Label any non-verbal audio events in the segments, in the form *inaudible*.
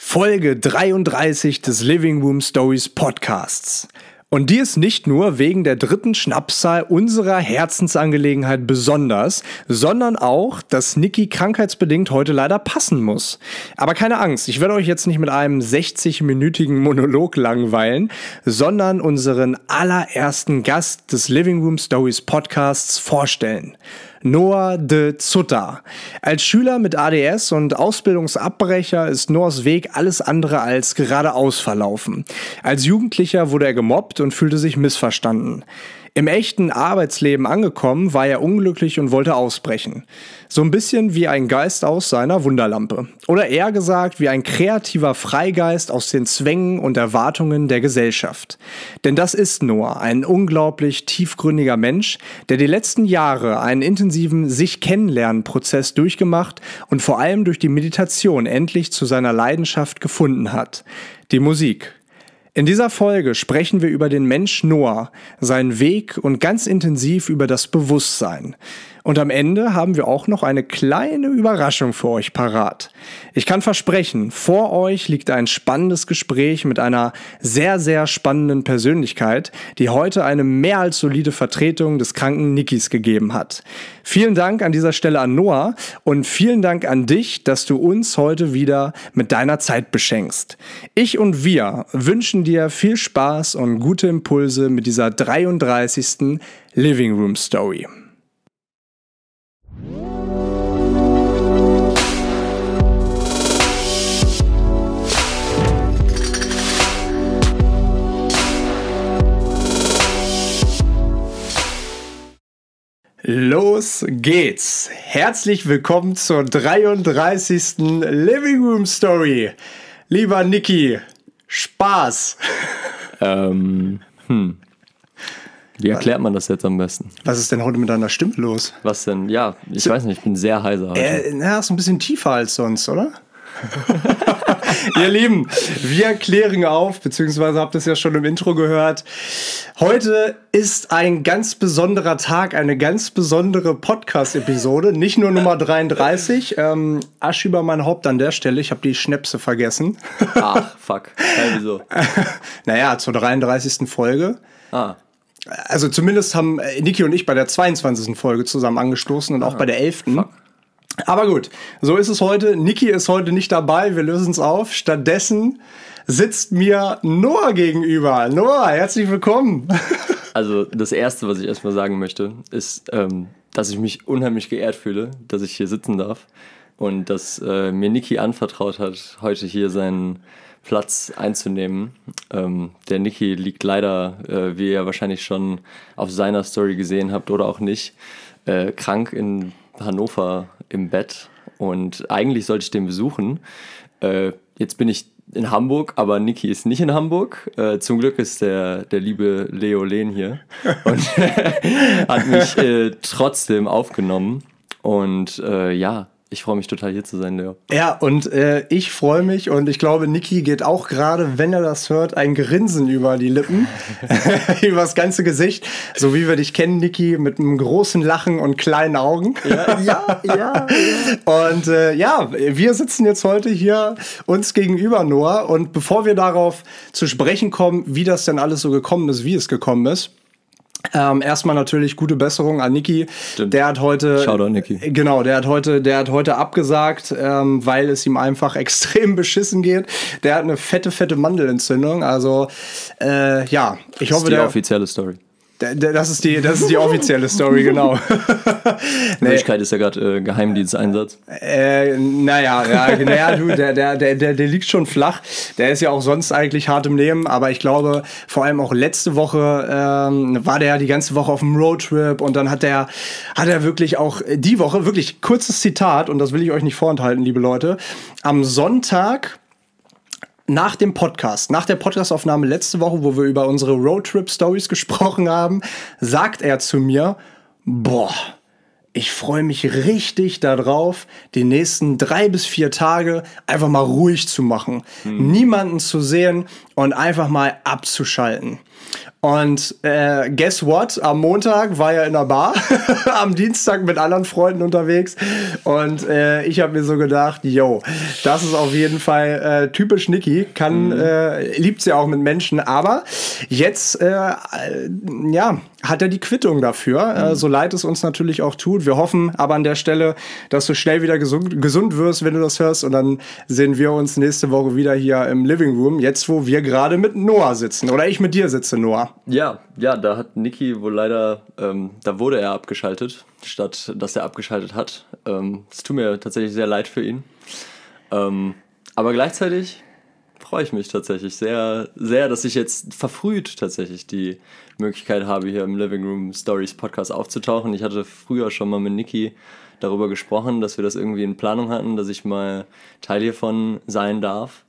Folge 33 des Living Room Stories Podcasts. Und die ist nicht nur wegen der dritten Schnapszahl unserer Herzensangelegenheit besonders, sondern auch, dass Niki krankheitsbedingt heute leider passen muss. Aber keine Angst, ich werde euch jetzt nicht mit einem 60-minütigen Monolog langweilen, sondern unseren allerersten Gast des Living Room Stories Podcasts vorstellen. Noah de Zutter. Als Schüler mit ADS und Ausbildungsabbrecher ist Noahs Weg alles andere als geradeaus verlaufen. Als Jugendlicher wurde er gemobbt und fühlte sich missverstanden. Im echten Arbeitsleben angekommen, war er unglücklich und wollte ausbrechen. So ein bisschen wie ein Geist aus seiner Wunderlampe. Oder eher gesagt, wie ein kreativer Freigeist aus den Zwängen und Erwartungen der Gesellschaft. Denn das ist Noah, ein unglaublich tiefgründiger Mensch, der die letzten Jahre einen intensiven Sich-Kennenlernen-Prozess durchgemacht und vor allem durch die Meditation endlich zu seiner Leidenschaft gefunden hat. Die Musik. In dieser Folge sprechen wir über den Mensch Noah, seinen Weg und ganz intensiv über das Bewusstsein. Und am Ende haben wir auch noch eine kleine Überraschung für euch parat. Ich kann versprechen, vor euch liegt ein spannendes Gespräch mit einer sehr, sehr spannenden Persönlichkeit, die heute eine mehr als solide Vertretung des kranken Nikis gegeben hat. Vielen Dank an dieser Stelle an Noah und vielen Dank an dich, dass du uns heute wieder mit deiner Zeit beschenkst. Ich und wir wünschen dir viel Spaß und gute Impulse mit dieser 33. Living Room Story. Los geht's! Herzlich willkommen zur 33. Living Room Story. Lieber Niki, Spaß! Ähm, hm. Wie erklärt man das jetzt am besten? Was ist denn heute mit deiner Stimme los? Was denn? Ja, ich so, weiß nicht, ich bin sehr heiser. Heute. Äh, na, ist ein bisschen tiefer als sonst, oder? *laughs* *laughs* Ihr Lieben, wir klären auf, beziehungsweise habt ihr es ja schon im Intro gehört. Heute ist ein ganz besonderer Tag, eine ganz besondere Podcast-Episode. Nicht nur Nummer 33. Ähm, Asch über mein Haupt an der Stelle. Ich habe die Schnäpse vergessen. Ach, fuck. Hey, wieso? *laughs* naja, zur 33. Folge. Ah. Also zumindest haben Niki und ich bei der 22. Folge zusammen angestoßen und auch ah, bei der 11. Fuck. Aber gut, so ist es heute. Niki ist heute nicht dabei. Wir lösen es auf. Stattdessen sitzt mir Noah gegenüber. Noah, herzlich willkommen. *laughs* Also das Erste, was ich erstmal sagen möchte, ist, ähm, dass ich mich unheimlich geehrt fühle, dass ich hier sitzen darf und dass äh, mir Niki anvertraut hat, heute hier seinen Platz einzunehmen. Ähm, der Niki liegt leider, äh, wie ihr wahrscheinlich schon auf seiner Story gesehen habt oder auch nicht, äh, krank in Hannover im Bett und eigentlich sollte ich den besuchen. Äh, jetzt bin ich in Hamburg, aber Niki ist nicht in Hamburg. Äh, zum Glück ist der, der liebe Leo Lehn hier *laughs* und *laughs* hat mich äh, trotzdem aufgenommen. Und äh, ja, ich freue mich total hier zu sein, Leo. Ja, und äh, ich freue mich und ich glaube, Niki geht auch gerade, wenn er das hört, ein Grinsen über die Lippen, *laughs* *laughs* über das ganze Gesicht, so wie wir dich kennen, Niki, mit einem großen Lachen und kleinen Augen. Ja, *laughs* ja, ja. ja. Und äh, ja, wir sitzen jetzt heute hier uns gegenüber, Noah, und bevor wir darauf zu sprechen kommen, wie das denn alles so gekommen ist, wie es gekommen ist, ähm, erstmal natürlich gute Besserung an Niki. Der hat heute, Shoutout Niki. Genau, der hat heute, der hat heute abgesagt, ähm, weil es ihm einfach *laughs* extrem beschissen geht. Der hat eine fette, fette Mandelentzündung. Also äh, ja, ich das hoffe, ist die der offizielle Story. Das ist die, das ist die offizielle Story, genau. *laughs* In Wirklichkeit ist ja gerade äh, Geheimdiensteinsatz. Äh, naja, ja, *laughs* naja, du, der, der, der, der, liegt schon flach. Der ist ja auch sonst eigentlich hart im Nehmen, aber ich glaube, vor allem auch letzte Woche ähm, war der ja die ganze Woche auf dem Roadtrip und dann hat der, hat er wirklich auch die Woche, wirklich kurzes Zitat, und das will ich euch nicht vorenthalten, liebe Leute. Am Sonntag nach dem Podcast, nach der Podcastaufnahme letzte Woche, wo wir über unsere Roadtrip-Stories gesprochen haben, sagt er zu mir, boah, ich freue mich richtig darauf, die nächsten drei bis vier Tage einfach mal ruhig zu machen, hm. niemanden zu sehen und einfach mal abzuschalten. Und äh, guess what? Am Montag war er in der Bar, *laughs* am Dienstag mit anderen Freunden unterwegs. Und äh, ich habe mir so gedacht, yo, das ist auf jeden Fall äh, typisch Niki. Kann, mhm. äh, liebt sie auch mit Menschen. Aber jetzt, äh, ja, hat er die Quittung dafür. Äh, mhm. so leid es uns natürlich auch tut. Wir hoffen aber an der Stelle, dass du schnell wieder gesund, gesund wirst, wenn du das hörst. Und dann sehen wir uns nächste Woche wieder hier im Living Room. Jetzt, wo wir gerade mit Noah sitzen. Oder ich mit dir sitze, Noah. Ja, ja, da hat Niki wohl leider, ähm, da wurde er abgeschaltet, statt dass er abgeschaltet hat. Ähm, es ähm, tut mir tatsächlich sehr leid für ihn. Ähm, aber gleichzeitig freue ich mich tatsächlich sehr, sehr, dass ich jetzt verfrüht tatsächlich die Möglichkeit habe, hier im Living Room Stories Podcast aufzutauchen. Ich hatte früher schon mal mit Niki darüber gesprochen, dass wir das irgendwie in Planung hatten, dass ich mal Teil hiervon sein darf.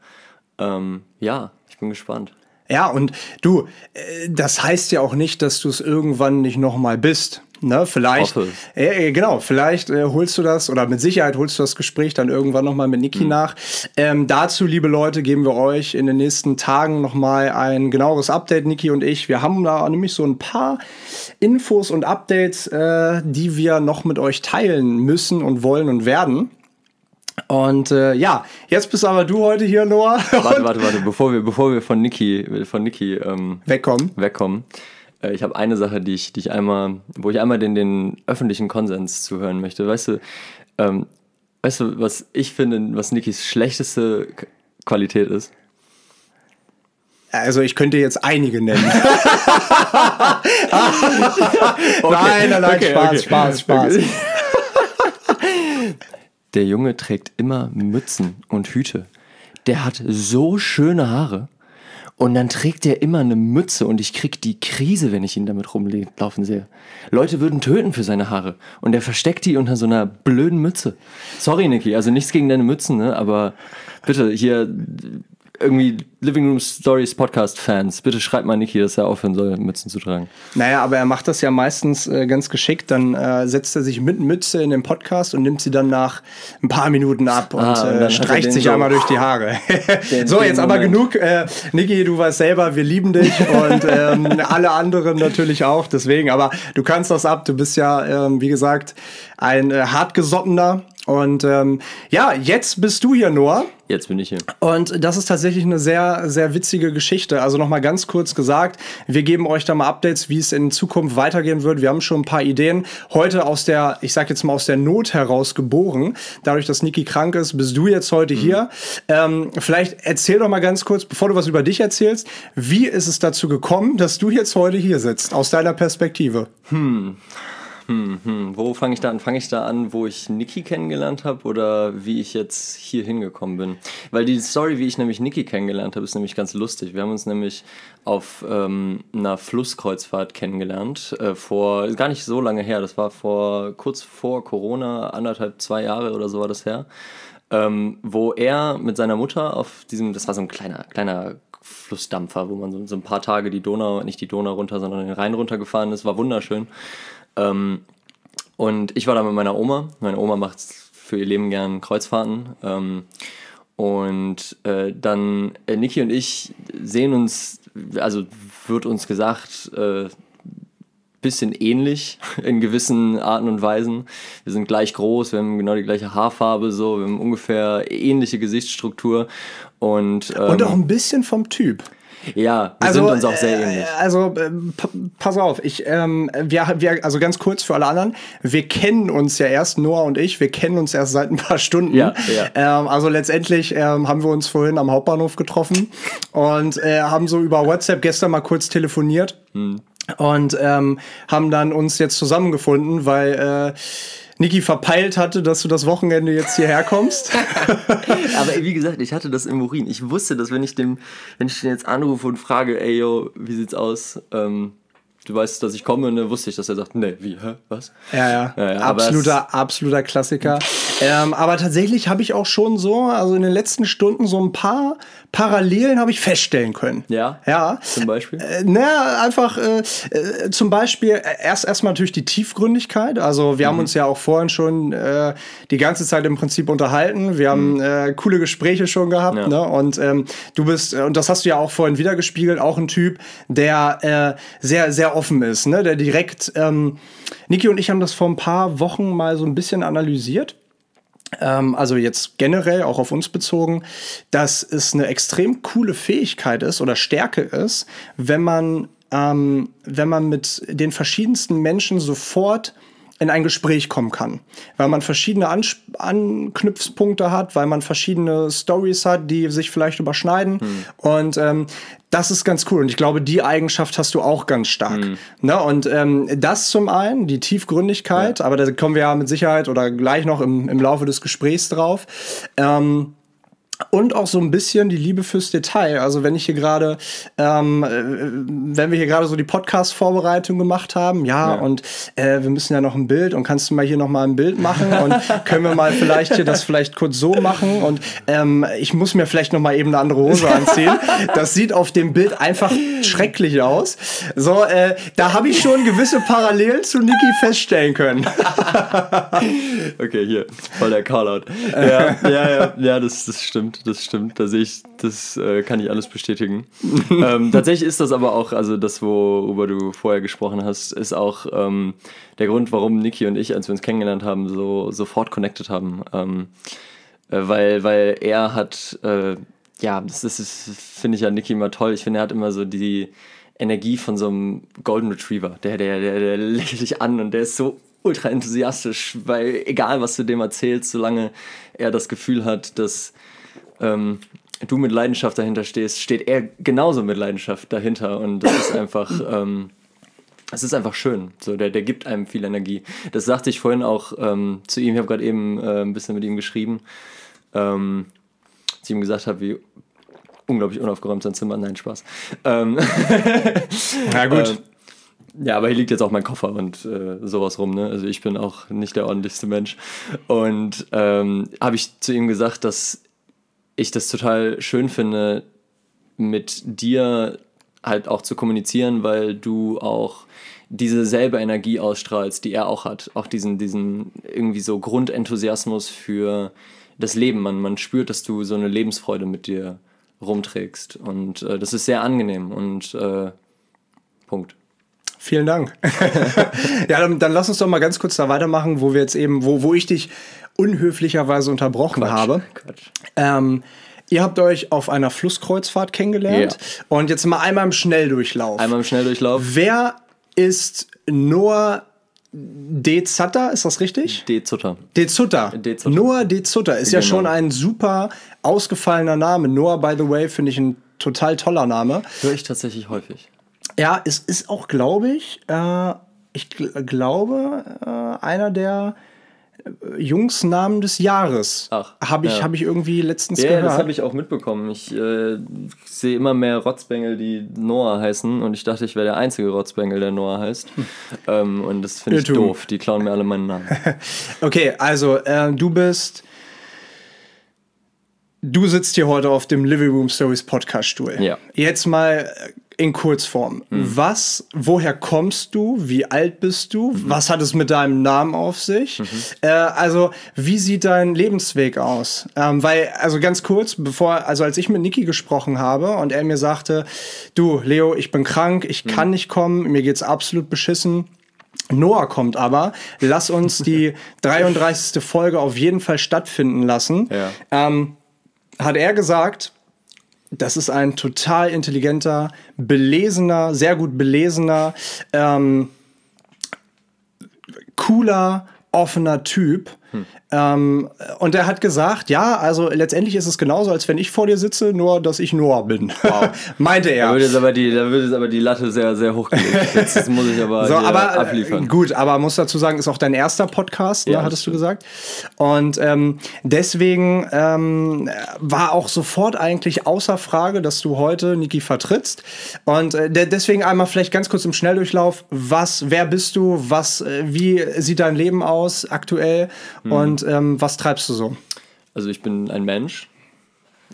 Ähm, ja, ich bin gespannt. Ja, und du, äh, das heißt ja auch nicht, dass du es irgendwann nicht nochmal bist. Ne, vielleicht, äh, genau, vielleicht äh, holst du das oder mit Sicherheit holst du das Gespräch dann irgendwann nochmal mit Niki mhm. nach. Ähm, dazu, liebe Leute, geben wir euch in den nächsten Tagen nochmal ein genaueres Update, Niki und ich. Wir haben da nämlich so ein paar Infos und Updates, äh, die wir noch mit euch teilen müssen und wollen und werden. Und äh, ja, jetzt bist aber du heute hier, Noah. Warte, *laughs* warte, warte, bevor wir, bevor wir von Niki, von Niki ähm, wegkommen. wegkommen. Äh, ich habe eine Sache, die ich, die ich einmal, wo ich einmal den, den öffentlichen Konsens zuhören möchte. Weißt du, ähm, weißt du, was ich finde, was Nikis schlechteste Qualität ist? Also ich könnte jetzt einige nennen. *laughs* *laughs* okay. Nein, nein, nein, okay, Spaß, okay. Spaß, Spaß. Der Junge trägt immer Mützen und Hüte. Der hat so schöne Haare. Und dann trägt er immer eine Mütze und ich krieg die Krise, wenn ich ihn damit rumlaufen sehe. Leute würden töten für seine Haare. Und er versteckt die unter so einer blöden Mütze. Sorry, Niki, also nichts gegen deine Mützen, ne? Aber bitte, hier, irgendwie Living Room Stories Podcast Fans, bitte schreibt mal Niki, dass er aufhören soll, Mützen zu tragen. Naja, aber er macht das ja meistens äh, ganz geschickt. Dann äh, setzt er sich mit Mütze in den Podcast und nimmt sie dann nach ein paar Minuten ab und, ah, und äh, streicht sich so einmal durch die Haare. *laughs* Den, so, jetzt aber genug. Äh, Niki, du weißt selber, wir lieben dich *laughs* und ähm, alle anderen natürlich auch. Deswegen, aber du kannst das ab. Du bist ja, ähm, wie gesagt, ein äh, hartgesottener und ähm, ja, jetzt bist du hier, Noah. Jetzt bin ich hier. Und das ist tatsächlich eine sehr, sehr witzige Geschichte. Also nochmal ganz kurz gesagt, wir geben euch da mal Updates, wie es in Zukunft weitergehen wird. Wir haben schon ein paar Ideen. Heute aus der, ich sag jetzt mal aus der Not heraus geboren. Dadurch, dass Niki krank ist, bist du jetzt heute mhm. hier. Ähm, vielleicht erzähl doch mal ganz kurz, bevor du was über dich erzählst, wie ist es dazu gekommen, dass du jetzt heute hier sitzt, aus deiner Perspektive? Hm. Hm, hm. Wo fange ich da an? Fange ich da an, wo ich Niki kennengelernt habe oder wie ich jetzt hier hingekommen bin? Weil die Story, wie ich nämlich Niki kennengelernt habe, ist nämlich ganz lustig. Wir haben uns nämlich auf ähm, einer Flusskreuzfahrt kennengelernt, äh, vor gar nicht so lange her. Das war vor kurz vor Corona, anderthalb, zwei Jahre oder so war das her. Ähm, wo er mit seiner Mutter auf diesem, das war so ein kleiner, kleiner Flussdampfer, wo man so, so ein paar Tage die Donau, nicht die Donau runter, sondern den Rhein runtergefahren ist, war wunderschön. Ähm, und ich war da mit meiner Oma. Meine Oma macht für ihr Leben gern Kreuzfahrten. Ähm, und äh, dann äh, Niki und ich sehen uns, also wird uns gesagt, äh, bisschen ähnlich *laughs* in gewissen Arten und Weisen. Wir sind gleich groß, wir haben genau die gleiche Haarfarbe, so, wir haben ungefähr ähnliche Gesichtsstruktur und ähm, und auch ein bisschen vom Typ. Ja, wir also, sind uns auch sehr ähnlich. Äh, also äh, pass auf, ich, ähm, wir, wir, also ganz kurz für alle anderen, wir kennen uns ja erst, Noah und ich, wir kennen uns erst seit ein paar Stunden. Ja, ja. Ähm, also letztendlich ähm, haben wir uns vorhin am Hauptbahnhof getroffen und äh, haben so über WhatsApp gestern mal kurz telefoniert. Hm. Und ähm, haben dann uns jetzt zusammengefunden, weil äh, Niki verpeilt hatte, dass du das Wochenende jetzt hierher kommst. *laughs* Aber *laughs* wie gesagt, ich hatte das im Urin. Ich wusste, dass wenn ich dem, wenn ich den jetzt anrufe und frage, ey yo, wie sieht's aus? Ähm, du weißt, dass ich komme und dann wusste ich, dass er sagt, nee, wie, hä, was? Ja, ja, ja, ja absoluter, absoluter Klassiker. ähm, aber tatsächlich habe ich auch schon so, also in den letzten Stunden so ein paar Parallelen habe ich feststellen können. Ja. Ja. Zum Beispiel? Äh, naja, einfach äh, äh, zum Beispiel äh, erst erstmal natürlich die Tiefgründigkeit. Also wir mhm. haben uns ja auch vorhin schon äh, die ganze Zeit im Prinzip unterhalten. Wir haben mhm. äh, coole Gespräche schon gehabt. Ja. Ne? Und ähm, du bist, und das hast du ja auch vorhin wieder gespiegelt, auch ein Typ, der äh, sehr, sehr offen ist, ne? Der direkt, ähm, Niki und ich haben das vor ein paar Wochen mal so ein bisschen analysiert ähm, also jetzt generell auch auf uns bezogen, dass es eine extrem coole Fähigkeit ist oder Stärke ist, wenn man, ähm, wenn man mit den verschiedensten Menschen sofort in ein Gespräch kommen kann, weil man verschiedene An Anknüpfpunkte hat, weil man verschiedene Stories hat, die sich vielleicht überschneiden hm. und ähm, das ist ganz cool und ich glaube, die Eigenschaft hast du auch ganz stark. Hm. Ne? Und ähm, das zum einen, die Tiefgründigkeit, ja. aber da kommen wir ja mit Sicherheit oder gleich noch im, im Laufe des Gesprächs drauf. Ähm, und auch so ein bisschen die Liebe fürs Detail. Also wenn ich hier gerade, ähm, äh, wenn wir hier gerade so die Podcast-Vorbereitung gemacht haben, ja, ja. und äh, wir müssen ja noch ein Bild und kannst du mal hier noch mal ein Bild machen und *laughs* können wir mal vielleicht hier das vielleicht kurz so machen und ähm, ich muss mir vielleicht noch mal eben eine andere Hose anziehen. Das sieht auf dem Bild einfach schrecklich aus. So, äh, da habe ich schon gewisse Parallelen zu Niki feststellen können. *laughs* okay, hier, voll der Callout. Ja, ja, ja, ja, das, das stimmt stimmt, das stimmt. Da sehe ich, das äh, kann ich alles bestätigen. *laughs* ähm, tatsächlich ist das aber auch, also das, worüber du vorher gesprochen hast, ist auch ähm, der Grund, warum Niki und ich, als wir uns kennengelernt haben, so sofort connected haben. Ähm, äh, weil, weil er hat, äh, ja, das ist, finde ich ja Niki immer toll. Ich finde, er hat immer so die Energie von so einem Golden Retriever. Der, der, der, der lächelt dich an und der ist so ultra enthusiastisch, weil egal was du dem erzählst, solange er das Gefühl hat, dass ähm, du mit Leidenschaft dahinter stehst, steht er genauso mit Leidenschaft dahinter und das ist einfach, *laughs* ähm, es ist einfach schön. So, der, der gibt einem viel Energie. Das sagte ich vorhin auch ähm, zu ihm. Ich habe gerade eben äh, ein bisschen mit ihm geschrieben. Ähm, als ich ihm gesagt habe, wie unglaublich unaufgeräumt sein Zimmer. Nein, Spaß. Ähm, *laughs* Na gut. Ähm, ja, aber hier liegt jetzt auch mein Koffer und äh, sowas rum. Ne? Also ich bin auch nicht der ordentlichste Mensch. Und ähm, habe ich zu ihm gesagt, dass ich das total schön finde, mit dir halt auch zu kommunizieren, weil du auch diese selbe Energie ausstrahlst, die er auch hat. Auch diesen, diesen irgendwie so Grundenthusiasmus für das Leben. Man, man spürt, dass du so eine Lebensfreude mit dir rumträgst. Und äh, das ist sehr angenehm und äh, Punkt. Vielen Dank. *laughs* ja, dann, dann, lass uns doch mal ganz kurz da weitermachen, wo wir jetzt eben, wo, wo ich dich unhöflicherweise unterbrochen Quatsch, habe. Quatsch. Ähm, ihr habt euch auf einer Flusskreuzfahrt kennengelernt ja. und jetzt mal einmal im Schnelldurchlauf. Einmal im Schnelldurchlauf. Wer ist Noah De Zutter, ist das richtig? De Zutter. De Zutter. De Zutter. Noah De Zutter ist genau. ja schon ein super ausgefallener Name. Noah, by the way, finde ich ein total toller Name. Höre ich tatsächlich häufig. Ja, es ist auch, glaube ich, äh, ich gl glaube, äh, einer der Jungsnamen des Jahres. Habe ich, ja. hab ich irgendwie letztens ja, gehört. Ja, das habe ich auch mitbekommen. Ich äh, sehe immer mehr Rotzbengel, die Noah heißen und ich dachte, ich wäre der einzige Rotzbengel, der Noah heißt. Hm. *laughs* Ähm, und das finde ich doof. Die klauen mir alle meinen Namen. *laughs* okay, also äh, du bist. Du sitzt hier heute auf dem Living Room Stories Podcast Stuhl. Ja. Jetzt mal in Kurzform. Mhm. Was, woher kommst du? Wie alt bist du? Mhm. Was hat es mit deinem Namen auf sich? Mhm. Äh, also, wie sieht dein Lebensweg aus? Ähm, weil, also ganz kurz, bevor, also als ich mit Niki gesprochen habe und er mir sagte, du, Leo, ich bin krank, ich mhm. kann nicht kommen, mir geht's absolut beschissen. Noah kommt aber. Lass uns die *laughs* 33. Folge auf jeden Fall stattfinden lassen. Ja. Ähm, hat er gesagt, das ist ein total intelligenter, belesener, sehr gut belesener, ähm, cooler, offener Typ. Hm. Ähm, und er hat gesagt, ja, also letztendlich ist es genauso, als wenn ich vor dir sitze, nur dass ich Noah bin. Wow. *laughs* Meinte er. Da wird, jetzt aber die, da jetzt aber die Latte sehr, sehr hochgelegt. Jetzt *laughs* muss ich aber, so, aber äh, abliefern. Gut, aber muss dazu sagen, ist auch dein erster Podcast, ne, ja, hattest du gesagt. Und ähm, deswegen ähm, war auch sofort eigentlich außer Frage, dass du heute Niki vertrittst. Und äh, deswegen einmal vielleicht ganz kurz im Schnelldurchlauf. Was, wer bist du? Was, äh, wie sieht dein Leben aus aktuell? Mhm. Und ähm, was treibst du so? Also ich bin ein Mensch.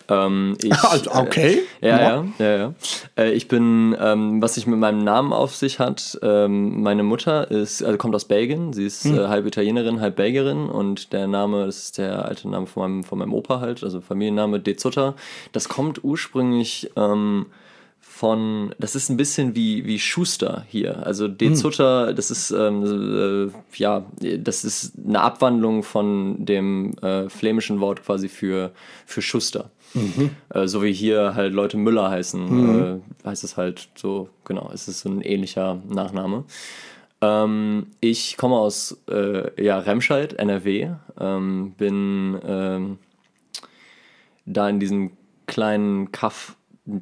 Ähm, *laughs* ich, also, okay. Äh, ja, ja, ja, ja. Äh, ich bin, ähm, was sich mit meinem Namen auf sich hat, ähm, meine Mutter ist, also kommt aus Belgien. Sie ist hm. äh, halb Italienerin, halb Belgierin und der Name, das ist der alte Name von meinem, von meinem Opa halt, also Familienname De Zutter. Das kommt ursprünglich ähm, von, das ist ein bisschen wie, wie Schuster hier. Also Dezutter, hm. das ist ähm, äh, ja, das ist eine Abwandlung von dem äh, flämischen Wort quasi für, für Schuster. Mhm. Äh, so wie hier halt Leute Müller heißen, mhm. äh, heißt es halt so, genau, es ist so ein ähnlicher Nachname. Ähm, ich komme aus äh, ja, Remscheid, NRW, ähm, bin ähm, da in diesem kleinen Kaff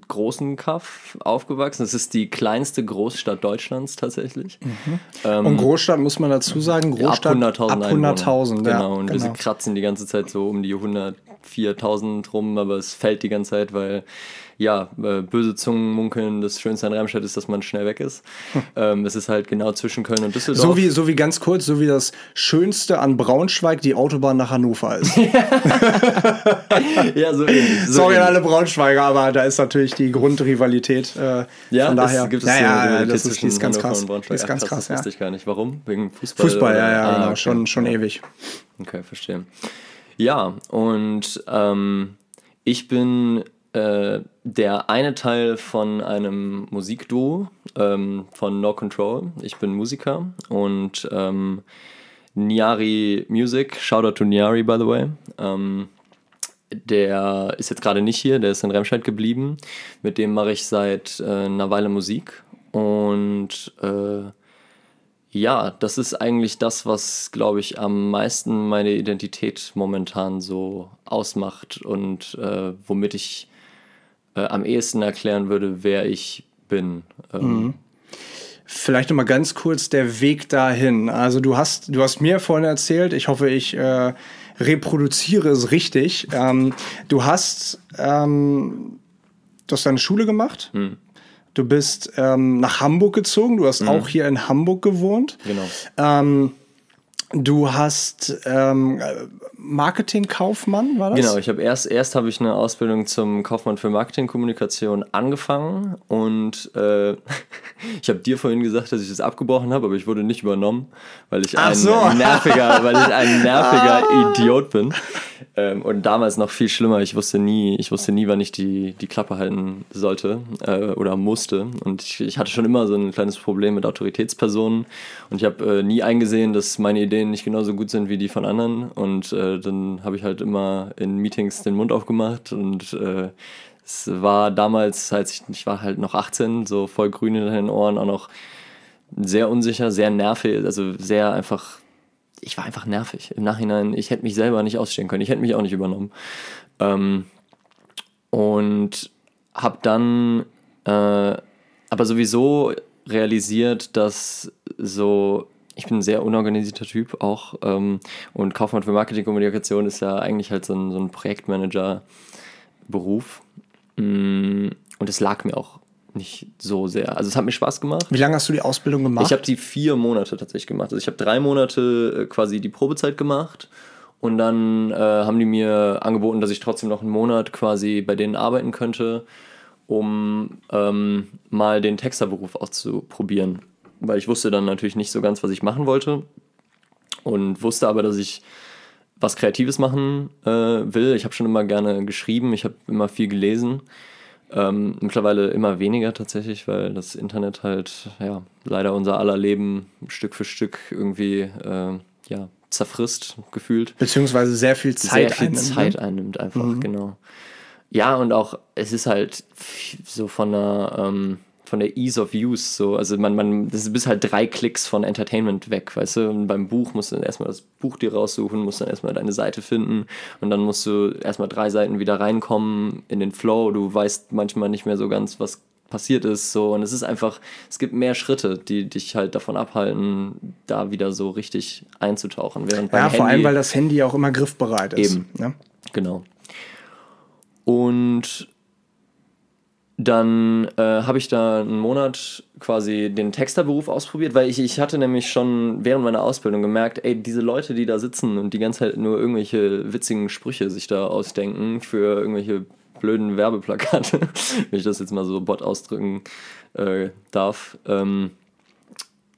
großen Kaff aufgewachsen. Es ist die kleinste Großstadt Deutschlands tatsächlich. Mhm. Ähm, und Großstadt muss man dazu sagen, Großstadt ab 100.000 ab 100.000. Genau, ja, und genau. wir kratzen die ganze Zeit so um die 104.000 rum, aber es fällt die ganze Zeit, weil ja, äh, böse Zungen munkeln, das Schönste an Remscheid ist, dass man schnell weg ist. Hm. Ähm, es ist halt genau zwischen Köln und Düsseldorf. So wie, so wie ganz kurz, so wie das Schönste an Braunschweig die Autobahn nach Hannover ist. *laughs* ja, so ähnlich. So Sorry an alle Braunschweiger, aber da ist natürlich die Grundrivalität. Äh, ja, von daher. Es gibt es ja, ja, ja das ist, die ist ganz krass. Die ist ganz krass, das wusste ich gar nicht. Warum? Wegen Fußball? Fußball, ja, ja, ah, genau. Okay. Schon, schon ewig. Okay, verstehe. Ja, und ähm, ich bin äh, der eine Teil von einem Musikduo ähm, von No Control. Ich bin Musiker und ähm, Niari Music, Shoutout to Niari by the way. Ähm, der ist jetzt gerade nicht hier, der ist in Remscheid geblieben. Mit dem mache ich seit äh, einer Weile Musik und äh, ja, das ist eigentlich das, was, glaube ich, am meisten meine Identität momentan so ausmacht und äh, womit ich äh, am ehesten erklären würde, wer ich bin. Ähm, mhm. Vielleicht noch mal ganz kurz der Weg dahin. Also du hast, du hast mir vorhin erzählt, ich hoffe, ich äh, reproduziere es richtig. Ähm, du hast, ähm, du hast deine Schule gemacht. Mhm. Du bist ähm, nach Hamburg gezogen. Du hast mhm. auch hier in Hamburg gewohnt. Genau. Du hast ähm, Marketingkaufmann, war das? Genau, ich habe erst, erst habe ich eine Ausbildung zum Kaufmann für Marketingkommunikation angefangen und äh, *laughs* ich habe dir vorhin gesagt, dass ich das abgebrochen habe, aber ich wurde nicht übernommen, weil ich ein so. nerviger, weil ich ein *laughs* nerviger ah. Idiot bin. Ähm, und damals noch viel schlimmer, ich wusste nie, ich wusste nie, wann ich die, die Klappe halten sollte äh, oder musste. Und ich, ich, hatte schon immer so ein kleines Problem mit Autoritätspersonen und ich habe äh, nie eingesehen, dass meine Ideen nicht genauso gut sind wie die von anderen. Und äh, dann habe ich halt immer in Meetings den Mund aufgemacht und äh, es war damals, als ich, ich war halt noch 18, so voll grün in den Ohren, auch noch sehr unsicher, sehr nervig, also sehr einfach ich war einfach nervig. Im Nachhinein, ich hätte mich selber nicht ausstehen können. Ich hätte mich auch nicht übernommen. Ähm, und habe dann äh, aber sowieso realisiert, dass so, ich bin ein sehr unorganisierter Typ auch ähm, und Kaufmann für Marketingkommunikation ist ja eigentlich halt so ein, so ein Projektmanager-Beruf. Mm, und es lag mir auch nicht so sehr. Also es hat mir Spaß gemacht. Wie lange hast du die Ausbildung gemacht? Ich habe die vier Monate tatsächlich gemacht. Also ich habe drei Monate äh, quasi die Probezeit gemacht und dann äh, haben die mir angeboten, dass ich trotzdem noch einen Monat quasi bei denen arbeiten könnte, um ähm, mal den Texterberuf auszuprobieren. Weil ich wusste dann natürlich nicht so ganz, was ich machen wollte und wusste aber, dass ich was Kreatives machen äh, will. Ich habe schon immer gerne geschrieben, ich habe immer viel gelesen ähm, mittlerweile immer weniger tatsächlich, weil das Internet halt ja leider unser aller Leben Stück für Stück irgendwie äh, ja, zerfrisst, gefühlt. Beziehungsweise sehr viel Zeit sehr viel einnimmt. Ne? Zeit einnimmt einfach, mhm. genau. Ja, und auch, es ist halt so von einer, ähm, von der Ease of Use. So. Also man, man, das ist bis halt drei Klicks von Entertainment weg, weißt du? Und beim Buch musst du dann erstmal das Buch dir raussuchen, musst dann erstmal deine Seite finden und dann musst du erstmal drei Seiten wieder reinkommen in den Flow. Du weißt manchmal nicht mehr so ganz, was passiert ist. So. Und es ist einfach, es gibt mehr Schritte, die dich halt davon abhalten, da wieder so richtig einzutauchen. Während ja, vor Handy allem, weil das Handy auch immer griffbereit ist. Eben. Ne? Genau. Und dann äh, habe ich da einen Monat quasi den Texterberuf ausprobiert, weil ich, ich hatte nämlich schon während meiner Ausbildung gemerkt, ey, diese Leute, die da sitzen und die ganze Zeit nur irgendwelche witzigen Sprüche sich da ausdenken für irgendwelche blöden Werbeplakate, *laughs* wenn ich das jetzt mal so bot ausdrücken äh, darf, ähm,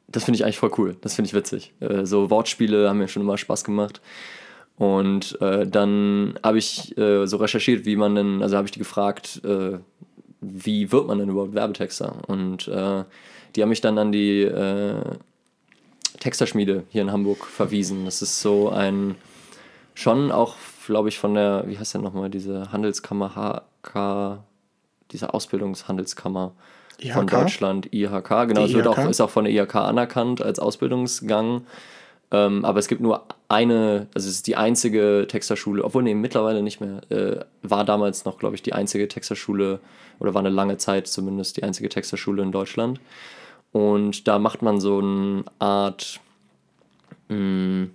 das finde ich eigentlich voll cool. Das finde ich witzig. Äh, so Wortspiele haben mir schon immer Spaß gemacht. Und äh, dann habe ich äh, so recherchiert, wie man denn, also habe ich die gefragt, äh, wie wird man denn überhaupt Werbetexter? Und äh, die haben mich dann an die äh, Texterschmiede hier in Hamburg verwiesen. Das ist so ein, schon auch, glaube ich, von der, wie heißt denn nochmal, diese Handelskammer HK, diese Ausbildungshandelskammer IHK? von Deutschland, IHK, genau, es wird auch, ist auch von der IHK anerkannt als Ausbildungsgang. Ähm, aber es gibt nur eine, also es ist die einzige Texterschule, obwohl nee, mittlerweile nicht mehr, äh, war damals noch, glaube ich, die einzige Texterschule oder war eine lange Zeit zumindest die einzige Texterschule in Deutschland. Und da macht man so eine Art, mh, hm,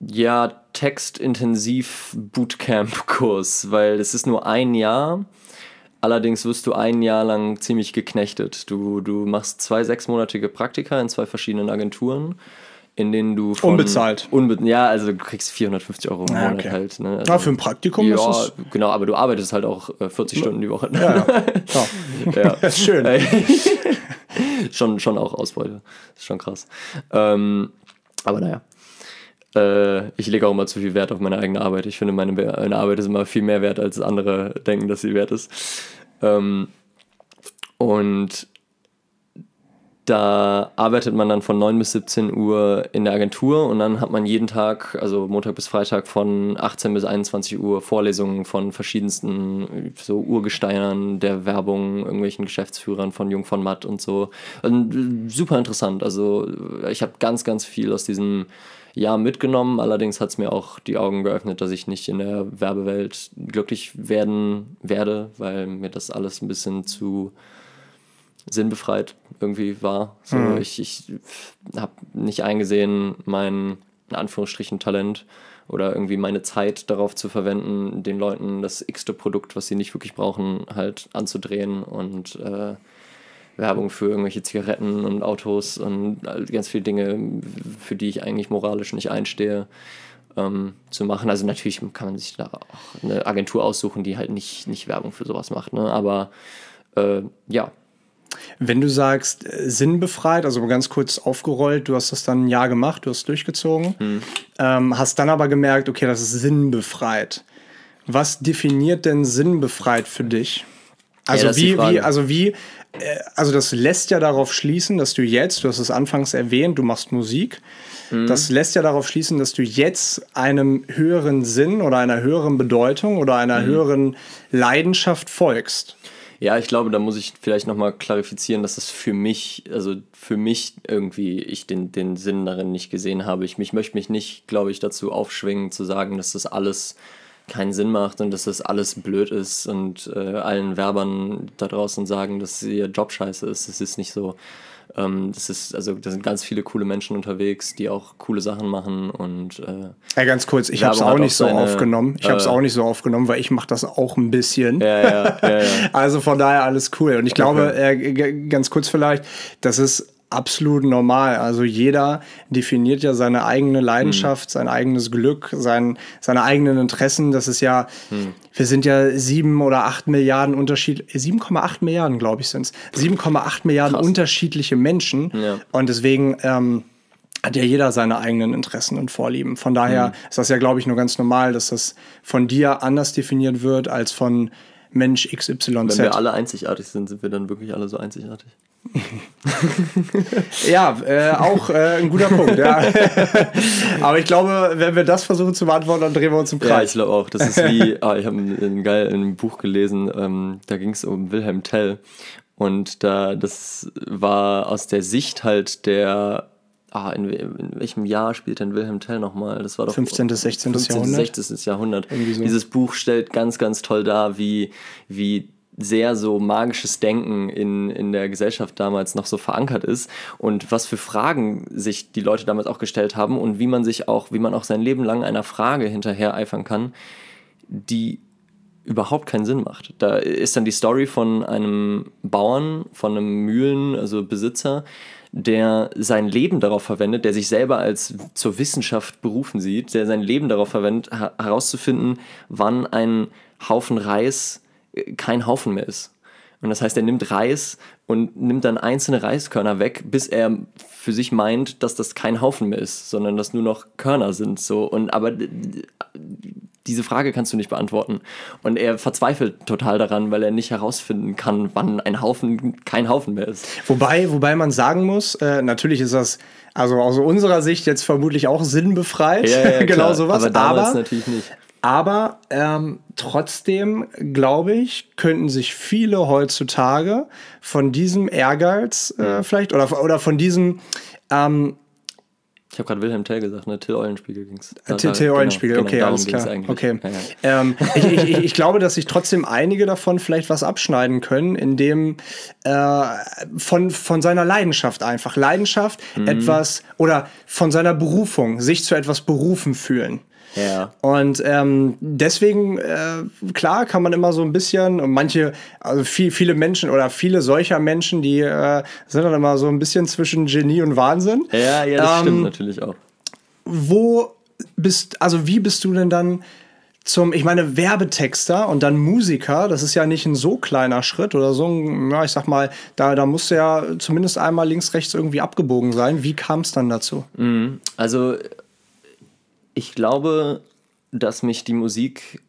ja, textintensiv Bootcamp-Kurs, weil es ist nur ein Jahr Allerdings wirst du ein Jahr lang ziemlich geknechtet. Du, du machst zwei sechsmonatige Praktika in zwei verschiedenen Agenturen, in denen du von Unbezahlt. Unbe ja, also du kriegst 450 Euro im ja, Monat okay. halt. Ne? Also, ja, für ein Praktikum ja, ist es. Genau, aber du arbeitest halt auch 40 Stunden die Woche. Ja, ja. *laughs* ja. *laughs* das ist schön. *laughs* schon, schon auch Ausbeute. Das ist schon krass. Ähm, aber naja. Äh, ich lege auch immer zu viel Wert auf meine eigene Arbeit. Ich finde, meine, meine Arbeit ist immer viel mehr wert, als andere denken, dass sie wert ist. Ähm, und da arbeitet man dann von 9 bis 17 Uhr in der Agentur und dann hat man jeden Tag, also Montag bis Freitag von 18 bis 21 Uhr Vorlesungen von verschiedensten so Urgesteinern der Werbung, irgendwelchen Geschäftsführern von Jung von Matt und so. Und äh, super interessant. Also ich habe ganz, ganz viel aus diesem Jahr mitgenommen. Allerdings hat es mir auch die Augen geöffnet, dass ich nicht in der Werbewelt glücklich werden werde, weil mir das alles ein bisschen zu sinnbefreit irgendwie war. So, mhm. Ich, ich habe nicht eingesehen, mein in Anführungsstrichen Talent oder irgendwie meine Zeit darauf zu verwenden, den Leuten das x-te Produkt, was sie nicht wirklich brauchen, halt anzudrehen und äh, Werbung für irgendwelche Zigaretten und Autos und ganz viele Dinge, für die ich eigentlich moralisch nicht einstehe, ähm, zu machen. Also natürlich kann man sich da auch eine Agentur aussuchen, die halt nicht, nicht Werbung für sowas macht. Ne? Aber äh, ja. Wenn du sagst, äh, sinnbefreit, also ganz kurz aufgerollt, du hast das dann ein Jahr gemacht, du hast durchgezogen, hm. ähm, hast dann aber gemerkt, okay, das ist sinnbefreit. Was definiert denn sinnbefreit für dich? Also ja, wie, wie, also wie, also das lässt ja darauf schließen, dass du jetzt, du hast es anfangs erwähnt, du machst Musik. Mhm. Das lässt ja darauf schließen, dass du jetzt einem höheren Sinn oder einer höheren Bedeutung oder einer mhm. höheren Leidenschaft folgst. Ja, ich glaube, da muss ich vielleicht nochmal klarifizieren, dass das für mich, also für mich irgendwie, ich den, den Sinn darin nicht gesehen habe. Ich, ich möchte mich nicht, glaube ich, dazu aufschwingen, zu sagen, dass das alles keinen Sinn macht und dass das alles blöd ist und äh, allen Werbern da draußen sagen, dass ihr Job scheiße ist. Es ist nicht so. Ähm, das ist, also da sind ganz viele coole Menschen unterwegs, die auch coole Sachen machen und äh, ja, ganz kurz, ich habe es auch nicht so seine, aufgenommen. Ich habe es äh, auch nicht so aufgenommen, weil ich mache das auch ein bisschen. Ja, ja, ja, ja. *laughs* also von daher alles cool. Und ich glaube, okay. äh, ganz kurz vielleicht, das ist absolut normal. Also jeder definiert ja seine eigene Leidenschaft, mhm. sein eigenes Glück, sein, seine eigenen Interessen. Das ist ja, mhm. wir sind ja sieben oder acht Milliarden Unterschied, 7,8 Milliarden, glaube ich, sind es. 7,8 Milliarden Krass. unterschiedliche Menschen. Ja. Und deswegen ähm, hat ja jeder seine eigenen Interessen und Vorlieben. Von daher mhm. ist das ja, glaube ich, nur ganz normal, dass das von dir anders definiert wird als von Mensch XYZ. Wenn wir alle einzigartig sind, sind wir dann wirklich alle so einzigartig? *laughs* ja, äh, auch äh, ein guter Punkt. Ja. *laughs* Aber ich glaube, wenn wir das versuchen zu beantworten, dann drehen wir uns im Kreis. Ja, ich glaube auch. Das ist wie, *laughs* ah, ich habe ein, geil ein Buch gelesen, ähm, da ging es um Wilhelm Tell. Und da, das war aus der Sicht halt der Ah, in, in, welchem Jahr spielt denn Wilhelm Tell nochmal? Das war doch 15. 16. 15. Jahrhundert. 16. Jahrhundert. So. Dieses Buch stellt ganz, ganz toll dar, wie, wie sehr so magisches Denken in, in der Gesellschaft damals noch so verankert ist und was für Fragen sich die Leute damals auch gestellt haben und wie man sich auch, wie man auch sein Leben lang einer Frage hinterher eifern kann, die überhaupt keinen Sinn macht. Da ist dann die Story von einem Bauern, von einem Mühlen, also Besitzer, der sein Leben darauf verwendet, der sich selber als zur Wissenschaft berufen sieht, der sein Leben darauf verwendet, herauszufinden, wann ein Haufen Reis äh, kein Haufen mehr ist. Und das heißt, er nimmt Reis und nimmt dann einzelne Reiskörner weg, bis er für sich meint, dass das kein Haufen mehr ist, sondern dass nur noch Körner sind. So. Und aber diese Frage kannst du nicht beantworten. Und er verzweifelt total daran, weil er nicht herausfinden kann, wann ein Haufen kein Haufen mehr ist. Wobei, wobei man sagen muss, äh, natürlich ist das also aus unserer Sicht jetzt vermutlich auch sinnbefreit. Ja, ja, *laughs* genau sowas. Aber damals aber, natürlich nicht. Aber ähm, trotzdem, glaube ich, könnten sich viele heutzutage von diesem Ehrgeiz äh, vielleicht oder, oder von diesem ähm, ich habe gerade Wilhelm Tell gesagt, ne? Till Eulenspiegel ging es. Äh, Till, Till Eulenspiegel, genau, okay, genau, alles klar. Okay. Ja, ja. Ähm, ich, ich, ich, glaube, dass sich trotzdem einige davon vielleicht was abschneiden können, indem äh, von, von seiner Leidenschaft einfach. Leidenschaft, mhm. etwas oder von seiner Berufung, sich zu etwas berufen fühlen. Ja. Und ähm, deswegen, äh, klar, kann man immer so ein bisschen, und manche, also viel, viele Menschen oder viele solcher Menschen, die äh, sind dann immer so ein bisschen zwischen Genie und Wahnsinn. Ja, ja, das ähm, stimmt natürlich auch. Wo bist, also wie bist du denn dann zum, ich meine, Werbetexter und dann Musiker, das ist ja nicht ein so kleiner Schritt oder so ein, ja, ich sag mal, da, da musst du ja zumindest einmal links, rechts irgendwie abgebogen sein. Wie kam es dann dazu? Mhm. Also ich glaube, dass mich die Musik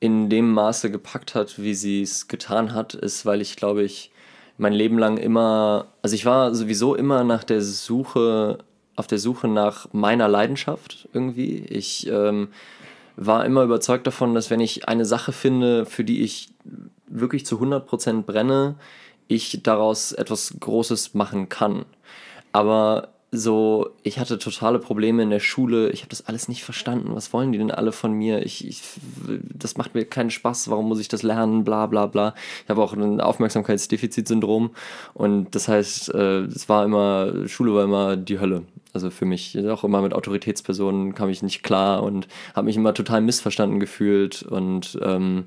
in dem Maße gepackt hat, wie sie es getan hat, ist, weil ich glaube ich mein Leben lang immer, also ich war sowieso immer nach der Suche, auf der Suche nach meiner Leidenschaft irgendwie. Ich ähm, war immer überzeugt davon, dass wenn ich eine Sache finde, für die ich wirklich zu 100% brenne, ich daraus etwas Großes machen kann. Aber so, ich hatte totale Probleme in der Schule. Ich habe das alles nicht verstanden. Was wollen die denn alle von mir? Ich, ich, das macht mir keinen Spaß. Warum muss ich das lernen? Bla bla bla. Ich habe auch ein Aufmerksamkeitsdefizitsyndrom und das heißt, äh, es war immer Schule war immer die Hölle. Also für mich auch immer mit Autoritätspersonen kam ich nicht klar und habe mich immer total missverstanden gefühlt und ähm,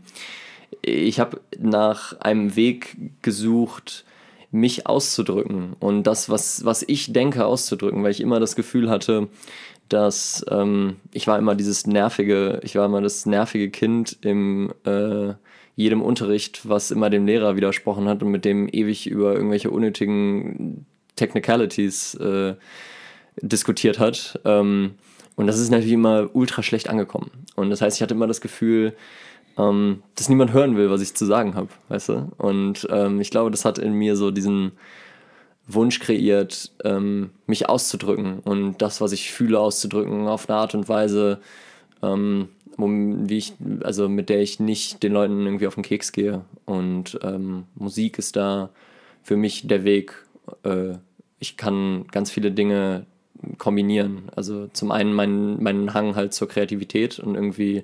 ich habe nach einem Weg gesucht mich auszudrücken und das, was, was ich denke, auszudrücken, weil ich immer das Gefühl hatte, dass ähm, ich war immer dieses nervige, ich war immer das nervige Kind im äh, jedem Unterricht, was immer dem Lehrer widersprochen hat und mit dem ewig über irgendwelche unnötigen Technicalities äh, diskutiert hat. Ähm, und das ist natürlich immer ultra schlecht angekommen. Und das heißt, ich hatte immer das Gefühl, ähm, dass niemand hören will, was ich zu sagen habe, weißt du? Und ähm, ich glaube, das hat in mir so diesen Wunsch kreiert, ähm, mich auszudrücken und das, was ich fühle, auszudrücken auf eine Art und Weise, ähm, wie ich, also mit der ich nicht den Leuten irgendwie auf den Keks gehe. Und ähm, Musik ist da für mich der Weg. Äh, ich kann ganz viele Dinge kombinieren. Also zum einen meinen, meinen Hang halt zur Kreativität und irgendwie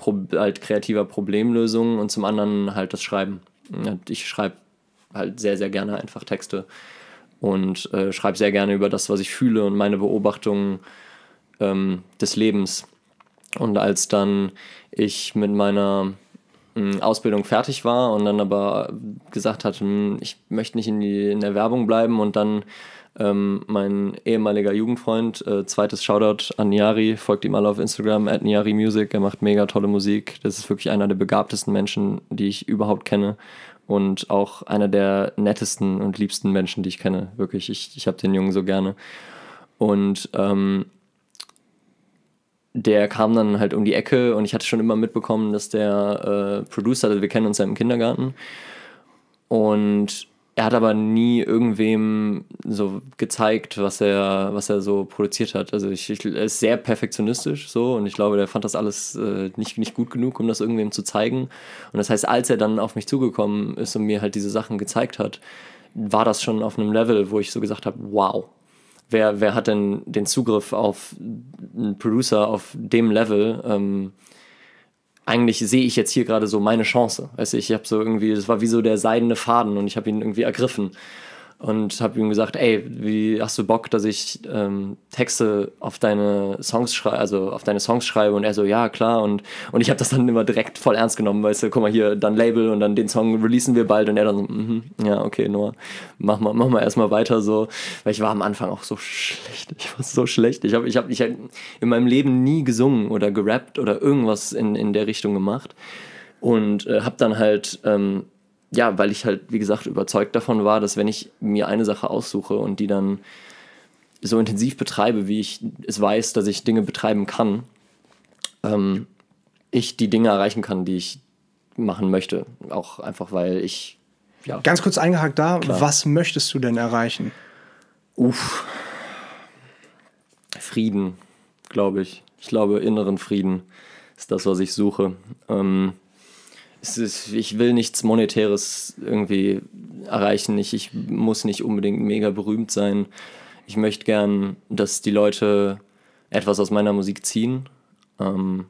Pro halt kreativer Problemlösungen und zum anderen halt das Schreiben. Ich schreibe halt sehr, sehr gerne einfach Texte und äh, schreibe sehr gerne über das, was ich fühle und meine Beobachtungen ähm, des Lebens. Und als dann ich mit meiner Ausbildung fertig war und dann aber gesagt hatte, hm, ich möchte nicht in, die, in der Werbung bleiben und dann ähm, mein ehemaliger Jugendfreund, äh, zweites Shoutout an Niari, folgt ihm alle auf Instagram, at Niari Music, er macht mega tolle Musik. Das ist wirklich einer der begabtesten Menschen, die ich überhaupt kenne und auch einer der nettesten und liebsten Menschen, die ich kenne. Wirklich, ich, ich habe den Jungen so gerne. Und ähm, der kam dann halt um die Ecke und ich hatte schon immer mitbekommen, dass der äh, Producer, also wir kennen uns ja im Kindergarten, und er hat aber nie irgendwem so gezeigt, was er, was er so produziert hat. Also ich, ich, er ist sehr perfektionistisch so und ich glaube, der fand das alles äh, nicht, nicht gut genug, um das irgendwem zu zeigen. Und das heißt, als er dann auf mich zugekommen ist und mir halt diese Sachen gezeigt hat, war das schon auf einem Level, wo ich so gesagt habe, wow, wer, wer hat denn den Zugriff auf einen Producer auf dem Level? Ähm, eigentlich sehe ich jetzt hier gerade so meine Chance. Weißt du, ich habe so irgendwie, das war wie so der seidene Faden und ich habe ihn irgendwie ergriffen und habe ihm gesagt, ey, wie hast du Bock, dass ich ähm, Texte auf deine Songs schreibe, also auf deine Songs schreibe? Und er so, ja, klar. Und, und ich habe das dann immer direkt voll ernst genommen, weißt du, guck mal hier, dann Label und dann den Song releasen wir bald. Und er dann so, mm ja, okay, Noah, mach mal, mach mal erstmal weiter so, weil ich war am Anfang auch so schlecht, ich war so schlecht, ich habe ich hab, ich hab in meinem Leben nie gesungen oder gerappt oder irgendwas in, in der Richtung gemacht. Und äh, habe dann halt ähm, ja, weil ich halt, wie gesagt, überzeugt davon war, dass wenn ich mir eine Sache aussuche und die dann so intensiv betreibe, wie ich es weiß, dass ich Dinge betreiben kann, ähm, ich die Dinge erreichen kann, die ich machen möchte. Auch einfach, weil ich. Ja, Ganz kurz eingehakt da, klar. was möchtest du denn erreichen? Uff. Frieden, glaube ich. Ich glaube, inneren Frieden ist das, was ich suche. Ähm, ist, ich will nichts Monetäres irgendwie erreichen. Ich, ich muss nicht unbedingt mega berühmt sein. Ich möchte gern, dass die Leute etwas aus meiner Musik ziehen. Ähm,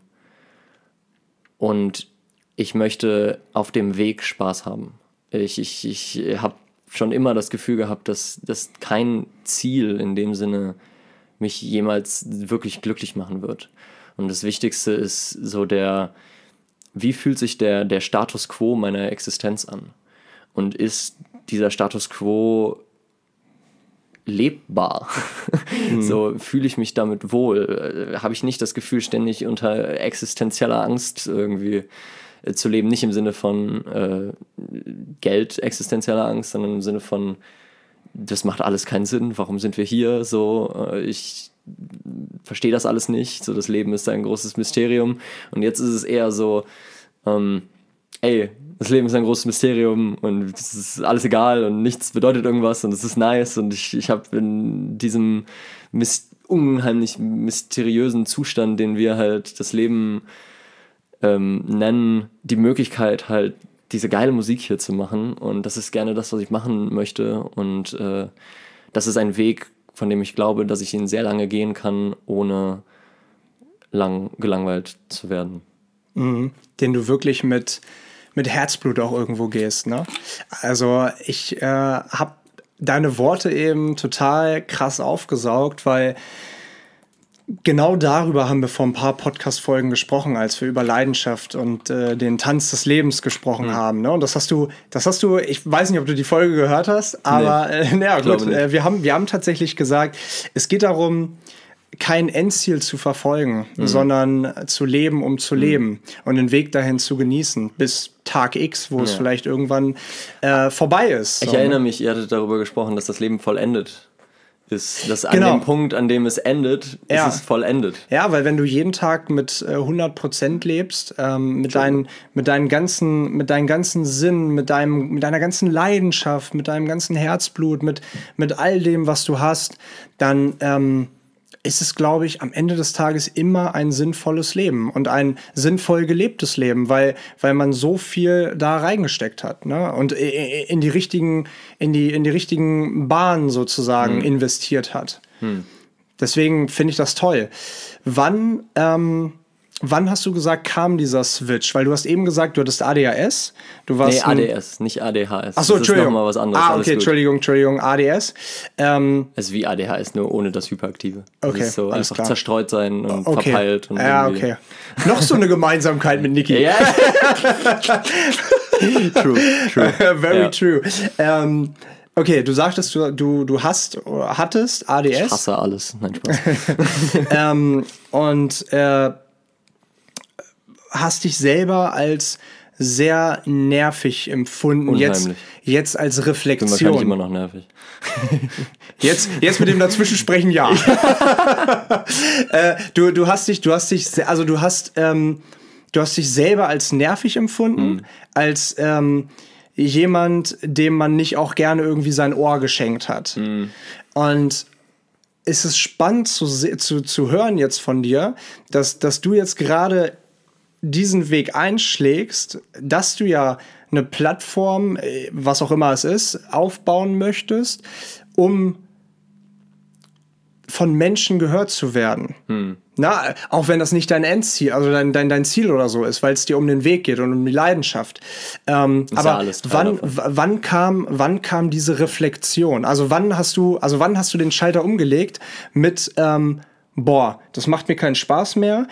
und ich möchte auf dem Weg Spaß haben. Ich, ich, ich habe schon immer das Gefühl gehabt, dass, dass kein Ziel in dem Sinne mich jemals wirklich glücklich machen wird. Und das Wichtigste ist so der, wie fühlt sich der, der Status quo meiner Existenz an? Und ist dieser Status quo lebbar? *laughs* Mhm. So fühle ich mich damit wohl? Habe ich nicht das Gefühl, ständig unter existenzieller Angst irgendwie äh, zu leben? Nicht im Sinne von äh, Geld existenzieller Angst, sondern im Sinne von, das macht alles keinen Sinn, warum sind wir hier? So, äh, ich verstehe das alles nicht. So, das Leben ist ein großes Mysterium. Und jetzt ist es eher so, ähm, ey, das Leben ist ein großes Mysterium und es ist alles egal und nichts bedeutet irgendwas und es ist nice und ich, ich habe in diesem mis unheimlich mysteriösen Zustand, den wir halt das Leben ähm, nennen, die Möglichkeit halt diese geile Musik hier zu machen und das ist gerne das, was ich machen möchte und äh, das ist ein Weg, von dem ich glaube, dass ich ihn sehr lange gehen kann, ohne lang gelangweilt zu werden. Mhm. Den du wirklich mit, mit Herzblut auch irgendwo gehst. Ne? Also ich äh, habe deine Worte eben total krass aufgesaugt, weil genau darüber haben wir vor ein paar Podcast-Folgen gesprochen, als wir über Leidenschaft und äh, den Tanz des Lebens gesprochen mhm. haben. Ne? Und das hast du, das hast du, ich weiß nicht, ob du die Folge gehört hast, aber nee, äh, *laughs* ja, gut, äh, wir, haben, wir haben tatsächlich gesagt, es geht darum, kein Endziel zu verfolgen, mhm. sondern zu leben, um zu mhm. leben und den Weg dahin zu genießen, bis Tag X, wo ja. es vielleicht irgendwann äh, vorbei ist. Ich so. erinnere mich, ihr hattet darüber gesprochen, dass das Leben vollendet ist. Dass genau. an dem Punkt, an dem es endet, ja. ist es vollendet. Ja, weil wenn du jeden Tag mit äh, 100% lebst, ähm, mit, deinen, mit, deinen ganzen, mit deinen ganzen Sinn, mit, deinem, mit deiner ganzen Leidenschaft, mit deinem ganzen Herzblut, mit, mit all dem, was du hast, dann... Ähm, ist es, glaube ich, am Ende des Tages immer ein sinnvolles Leben und ein sinnvoll gelebtes Leben, weil, weil man so viel da reingesteckt hat ne? und in die richtigen, in die, in die richtigen Bahnen sozusagen hm. investiert hat. Hm. Deswegen finde ich das toll. Wann ähm, Wann hast du gesagt, kam dieser Switch? Weil du hast eben gesagt, du hattest ADHS. Du warst nee, ADS, nicht ADHS. Achso, Entschuldigung. Das ist was anderes. Ah, okay, Entschuldigung, Entschuldigung, ADS. Ähm, ist wie ADHS, nur ohne das Hyperaktive. Okay, das so einfach klar. zerstreut sein und okay. verpeilt. Und ja, okay. Noch so eine Gemeinsamkeit mit Niki. Ja. *laughs* true, true. Very ja. true. Ähm, Okay, du sagtest, du, du, du hast hattest ADS. Ich hasse alles. Nein, Spaß. *laughs* ähm, und äh, hast dich selber als sehr nervig empfunden. Jetzt, Unheimlich. jetzt als Bin wahrscheinlich Reflexion. immer noch nervig. *laughs* Jetzt, jetzt mit dem Dazwischensprechen, ja. *laughs* äh, du, du hast dich, du hast dich, also du hast, ähm, du hast dich selber als nervig empfunden, als ähm, jemand, dem man nicht auch gerne irgendwie sein Ohr geschenkt hat. Und es ist spannend zu, zu, zu hören jetzt von dir, dass, dass du jetzt gerade diesen Weg einschlägst, dass du ja eine Plattform, äh, was auch immer es ist, aufbauen möchtest, um von Menschen gehört zu werden. Na, auch wenn das nicht dein Endziel, also dein, dein, dein Ziel oder so ist, weil es dir um den Weg geht und um die Leidenschaft. Ähm, aber alles wann, wann kam, wann kam diese Reflexion? Also wann hast du, also wann hast du den Schalter umgelegt mit, ähm, boah, das macht mir keinen Spaß mehr.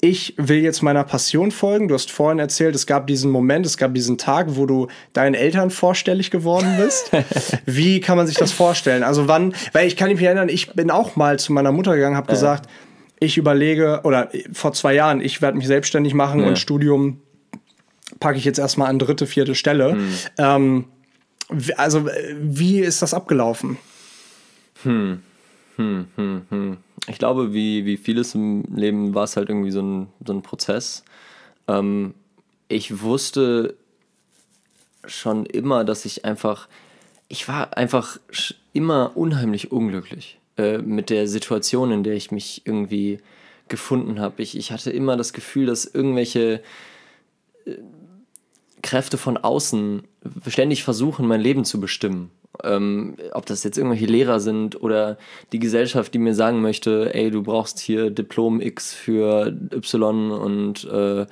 Ich will jetzt meiner Passion folgen. Du hast vorhin erzählt, es gab diesen Moment, es gab diesen Tag, wo du deinen Eltern vorstellig geworden bist. *laughs* Wie kann man sich das vorstellen? Also wann, weil ich kann mich erinnern, ich bin auch mal zu meiner Mutter gegangen, habe gesagt, ich überlege, oder vor zwei Jahren, ich werde mich selbstständig machen Ja. und Studium packe ich jetzt erstmal an dritte, vierte Stelle. Ähm, wie- also, äh, wie ist das abgelaufen? Ich glaube, wie, wie vieles im Leben war es halt irgendwie so ein, so ein Prozess. Ähm, ich wusste schon immer, dass ich einfach, ich war einfach immer unheimlich unglücklich äh, mit der Situation, in der ich mich irgendwie gefunden habe. Ich, ich hatte immer das Gefühl, dass irgendwelche äh, Kräfte von außen ständig versuchen, mein Leben zu bestimmen. Ähm, ob das jetzt irgendwelche Lehrer sind oder die Gesellschaft, die mir sagen möchte, ey, du brauchst hier Diplom X für Y und äh,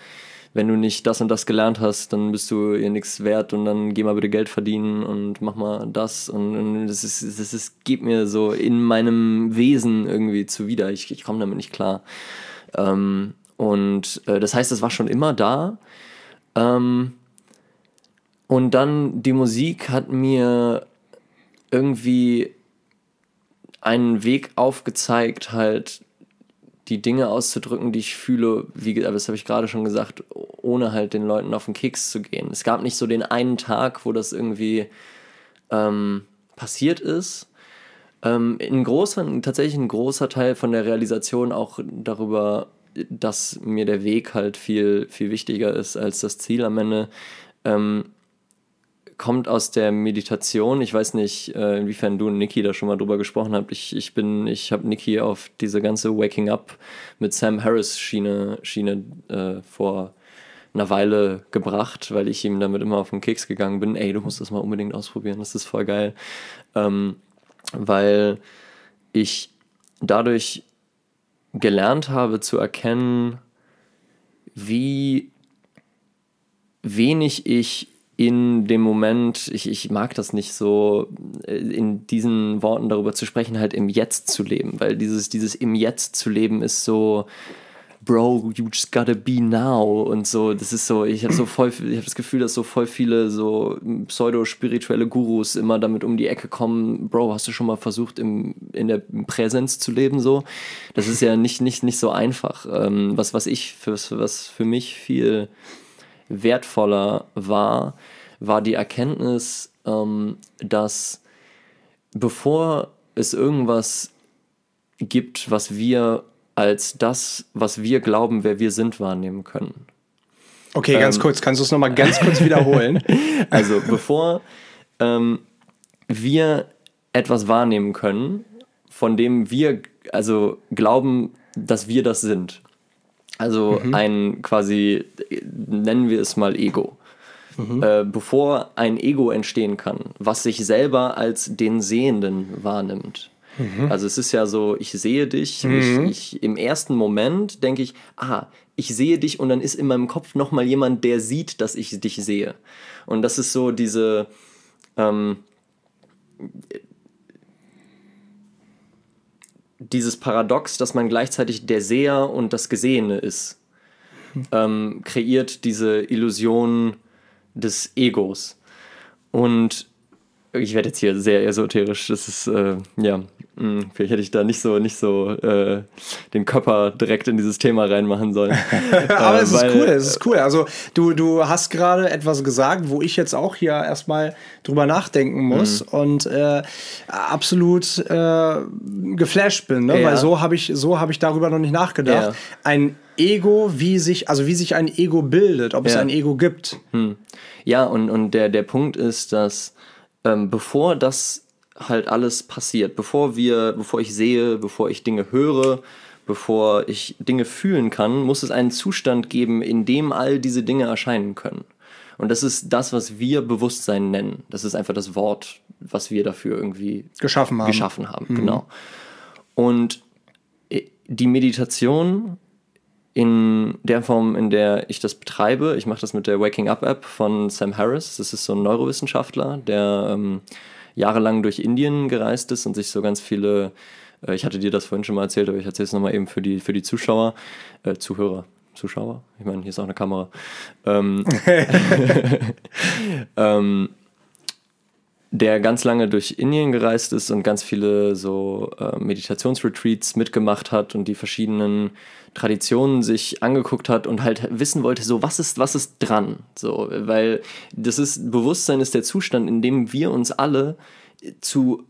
wenn du nicht das und das gelernt hast, dann bist du ihr nichts wert und dann geh mal bitte Geld verdienen und mach mal das und, und das ist, das ist, geht mir so in meinem Wesen irgendwie zuwider. Ich, ich komme damit nicht klar. Ähm, und äh, das heißt, es war schon immer da. Ähm, und dann die Musik hat mir irgendwie einen Weg aufgezeigt, halt die Dinge auszudrücken, die ich fühle, wie aber das habe ich gerade schon gesagt, ohne halt den Leuten auf den Keks zu gehen. Es gab nicht so den einen Tag, wo das irgendwie ähm, passiert ist. Ähm, ein großer, tatsächlich ein großer Teil von der Realisation auch darüber, dass mir der Weg halt viel, viel wichtiger ist als das Ziel am Ende, ähm, kommt aus der Meditation. Ich weiß nicht, äh, inwiefern du und Niki da schon mal drüber gesprochen habt. Ich, ich bin, ich habe Niki auf diese ganze Waking Up mit Sam Harris Schiene, Schiene äh, vor einer Weile gebracht, weil ich ihm damit immer auf den Keks gegangen bin. Ey, du musst das mal unbedingt ausprobieren, das ist voll geil. Ähm, weil ich dadurch gelernt habe zu erkennen, wie wenig ich in dem Moment, ich, ich mag das nicht so, äh, in diesen Worten darüber zu sprechen, halt im Jetzt zu leben, weil dieses, dieses im Jetzt zu leben ist so, Bro, you just gotta be now und so, das ist so, ich habe so voll, ich habe das Gefühl, dass so voll viele so pseudo-spirituelle Gurus immer damit um die Ecke kommen, Bro, hast du schon mal versucht, im, in der Präsenz zu leben, so? Das ist ja nicht, nicht, nicht so einfach. Ähm, was, was ich, für, was für mich viel wertvoller war, war die Erkenntnis, ähm, dass bevor es irgendwas gibt, was wir als das, was wir glauben, wer wir sind, wahrnehmen können. Okay, ganz kurz, kannst du es nochmal ganz kurz wiederholen? *laughs* Also bevor ähm, wir etwas wahrnehmen können, von dem wir also glauben, dass wir das sind. Also ein quasi, nennen wir es mal Ego. Äh, bevor ein Ego entstehen kann, was sich selber als den Sehenden wahrnimmt. Also es ist ja so, ich sehe dich, ich, ich, im ersten Moment denke ich, ah, ich sehe dich und dann ist in meinem Kopf nochmal jemand, der sieht, dass ich dich sehe. Und das ist so diese, ähm, dieses Paradox, dass man gleichzeitig der Seher und das Gesehene ist, ähm, kreiert diese Illusion des Egos. Und ich werde jetzt hier sehr esoterisch, das ist, äh, ja. Hm, vielleicht hätte ich da nicht so, nicht so äh, den Körper direkt in dieses Thema reinmachen sollen. *laughs* Aber äh, es weil, ist cool, es ist cool. Also du, du hast gerade etwas gesagt, wo ich jetzt auch hier erstmal drüber nachdenken muss mhm. und äh, absolut äh, geflasht bin, ne? Ja. weil so habe ich, so hab ich darüber noch nicht nachgedacht. Ja. Ein Ego, wie sich, also wie sich ein Ego bildet, ob ja. es ein Ego gibt. Hm. Ja, und, und der, der Punkt ist, dass ähm, bevor das halt alles passiert. Bevor wir, bevor ich sehe, bevor ich Dinge höre, bevor ich Dinge fühlen kann, muss es einen Zustand geben, in dem all diese Dinge erscheinen können. Und das ist das, was wir Bewusstsein nennen. Das ist einfach das Wort, was wir dafür irgendwie geschaffen haben. Geschaffen haben, mhm. genau. Und äh, die Meditation in der Form, in der ich das betreibe, ich mache das mit der Waking Up App von Sam Harris. Das ist so ein Neurowissenschaftler, der ähm, jahrelang durch Indien gereist ist und sich so ganz viele, äh, ich hatte dir das vorhin schon mal erzählt, aber ich erzähle es nochmal eben für die, für die Zuschauer, äh, Zuhörer, Zuschauer, ich meine, hier ist auch eine Kamera. Ähm, *laughs* *laughs* ähm, der ganz lange durch Indien gereist ist und ganz viele so äh, Meditationsretreats mitgemacht hat und die verschiedenen Traditionen sich angeguckt hat und halt wissen wollte, so was ist, was ist dran? So, weil das ist, Bewusstsein ist der Zustand, in dem wir uns alle zu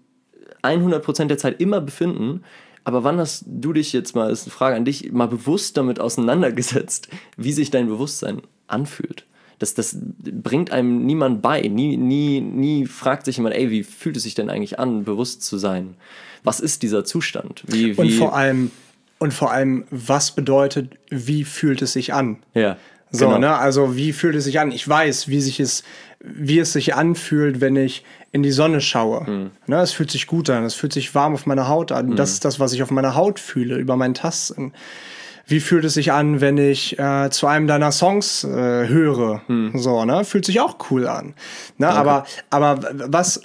100% der Zeit immer befinden. Aber wann hast du dich jetzt mal, das ist eine Frage an dich, mal bewusst damit auseinandergesetzt, wie sich dein Bewusstsein anfühlt? Das, das bringt einem niemand bei. Nie, nie, nie fragt sich jemand, ey, wie fühlt es sich denn eigentlich an, bewusst zu sein? Was ist dieser Zustand? Wie, wie und vor allem, und vor allem, was bedeutet, wie fühlt es sich an? Ja. So, genau. ne? Also, wie fühlt es sich an? Ich weiß, wie sich es, wie es sich anfühlt, wenn ich in die Sonne schaue. Mhm. Ne? Es fühlt sich gut an, es fühlt sich warm auf meiner Haut an. Mhm. Das ist das, was ich auf meiner Haut fühle, über meinen Tasten. Wie fühlt es sich an, wenn ich äh, zu einem deiner Songs äh, höre? Mhm. So, ne? Fühlt sich auch cool an. Ne? Okay. Aber, aber was,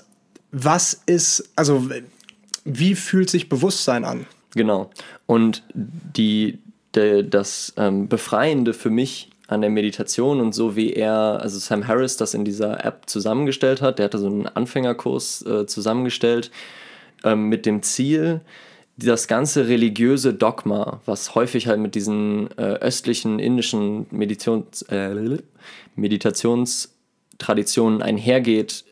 was ist, also, wie fühlt sich Bewusstsein an? Genau. Und die, de, das ähm, Befreiende für mich an der Meditation und so wie er, also Sam Harris das in dieser App zusammengestellt hat, der hatte so einen Anfängerkurs äh, zusammengestellt ähm, mit dem Ziel, das ganze religiöse Dogma, was häufig halt mit diesen äh, östlichen indischen Meditions, äh, Meditationstraditionen einhergeht,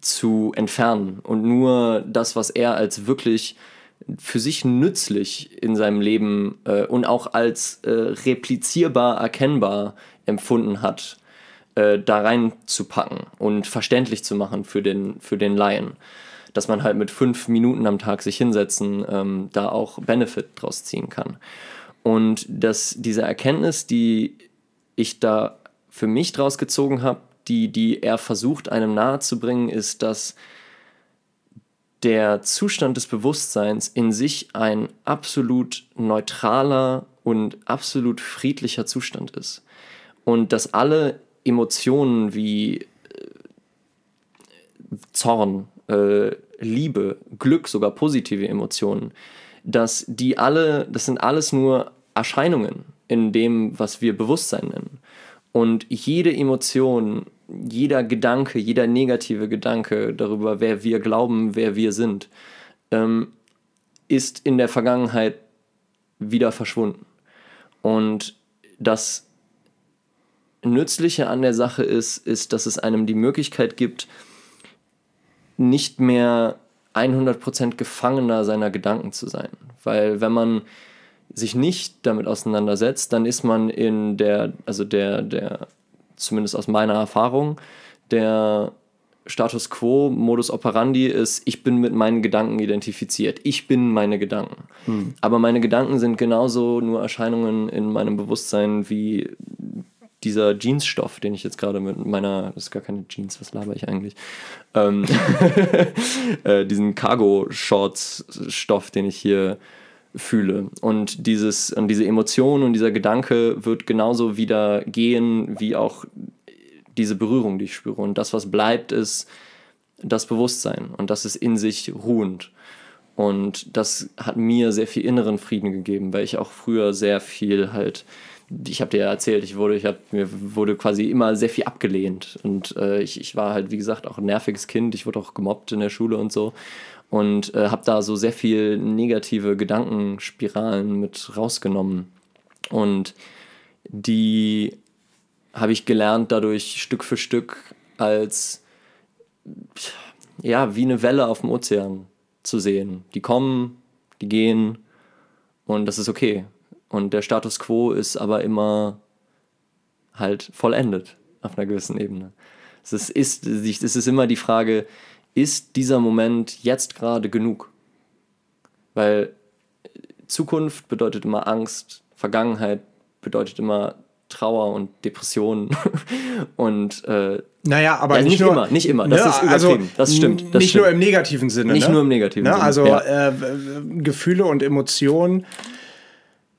zu entfernen und nur das, was er als wirklich für sich nützlich in seinem Leben äh, und auch als äh, replizierbar erkennbar empfunden hat, äh, da reinzupacken und verständlich zu machen für den, für den Laien. Dass man halt mit fünf Minuten am Tag sich hinsetzen, ähm, da auch Benefit draus ziehen kann. Und dass diese Erkenntnis, die ich da für mich draus gezogen habe, die, die er versucht, einem nahezubringen, ist, dass der Zustand des Bewusstseins in sich ein absolut neutraler und absolut friedlicher Zustand ist. Und dass alle Emotionen wie äh, Zorn, äh, Liebe, Glück, sogar positive Emotionen, dass die alle, das sind alles nur Erscheinungen in dem, was wir Bewusstsein nennen. Und jede Emotion jeder Gedanke, jeder negative Gedanke darüber, wer wir glauben, wer wir sind, ähm, ist in der Vergangenheit wieder verschwunden. Und das Nützliche an der Sache ist, ist, dass es einem die Möglichkeit gibt, nicht mehr 100% Gefangener seiner Gedanken zu sein. Weil wenn man sich nicht damit auseinandersetzt, dann ist man in der, also der, der zumindest aus meiner Erfahrung, der Status quo, Modus operandi ist, ich bin mit meinen Gedanken identifiziert. Ich bin meine Gedanken. Hm. Aber meine Gedanken sind genauso nur Erscheinungen in meinem Bewusstsein wie dieser Jeansstoff, den ich jetzt gerade mit meiner, das ist gar keine Jeans, was laber ich eigentlich? Ähm, *laughs* äh, diesen Cargo-Shorts-Stoff, den ich hier fühle. Und, dieses, und diese Emotion und dieser Gedanke wird genauso wieder gehen wie auch diese Berührung, die ich spüre. Und das, was bleibt, ist das Bewusstsein. Und das ist in sich ruhend. Und das hat mir sehr viel inneren Frieden gegeben, weil ich auch früher sehr viel halt, ich habe dir ja erzählt, ich wurde, ich hab, mir wurde quasi immer sehr viel abgelehnt. Und äh, ich, ich war halt, wie gesagt, auch ein nerviges Kind. Ich wurde auch gemobbt in der Schule und so. Und äh, habe da so sehr viel negative Gedankenspiralen mit rausgenommen. Und die habe ich gelernt, dadurch Stück für Stück als ja, wie eine Welle auf dem Ozean zu sehen. Die kommen, die gehen und das ist okay. Und der Status quo ist aber immer halt vollendet auf einer gewissen Ebene. Es ist, es ist immer die Frage, ist dieser Moment jetzt gerade genug? Weil Zukunft bedeutet immer Angst, Vergangenheit bedeutet immer Trauer und Depressionen *laughs* und äh, naja, aber ja, nicht, nicht nur, immer, nicht immer. Das ne, ist übertrieben. Also, das stimmt. Das nicht stimmt. nur im negativen Sinne. Nicht ne? nur im negativen ne? Sinne. Also ja. äh, Gefühle und Emotionen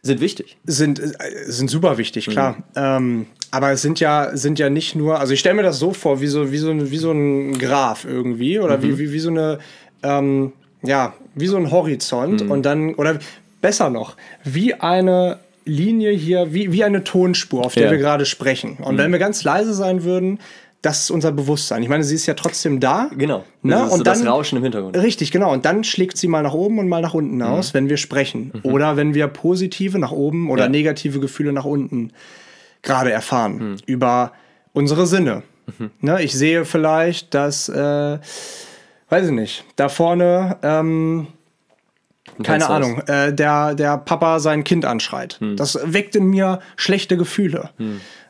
sind wichtig. sind, äh, sind super wichtig, Mhm. klar. Ähm, aber es sind ja, sind ja nicht nur, also ich stelle mir das so vor, wie so, wie so, ein- wie so ein Graph irgendwie oder Mhm. wie, wie, wie so eine, ähm, ja, wie so ein Horizont Mhm. und dann, oder besser noch, wie eine Linie hier, wie, wie eine Tonspur, auf der Ja. Mhm. wir gerade sprechen. Und wenn wir ganz leise sein würden, das ist unser Bewusstsein. Ich meine, sie ist ja trotzdem da. Genau. Ne? Das und so dann, das Rauschen im Hintergrund. Richtig, genau. Und dann schlägt sie mal nach oben und mal nach unten aus, wenn wir sprechen. Oder wenn wir positive nach oben oder Ja. negative Gefühle nach unten gerade erfahren. Über unsere Sinne. Ne, ich sehe vielleicht, dass, äh, weiß ich nicht, da vorne, ähm, keine Ahnung, äh, der, der Papa sein Kind anschreit. Das weckt in mir schlechte Gefühle.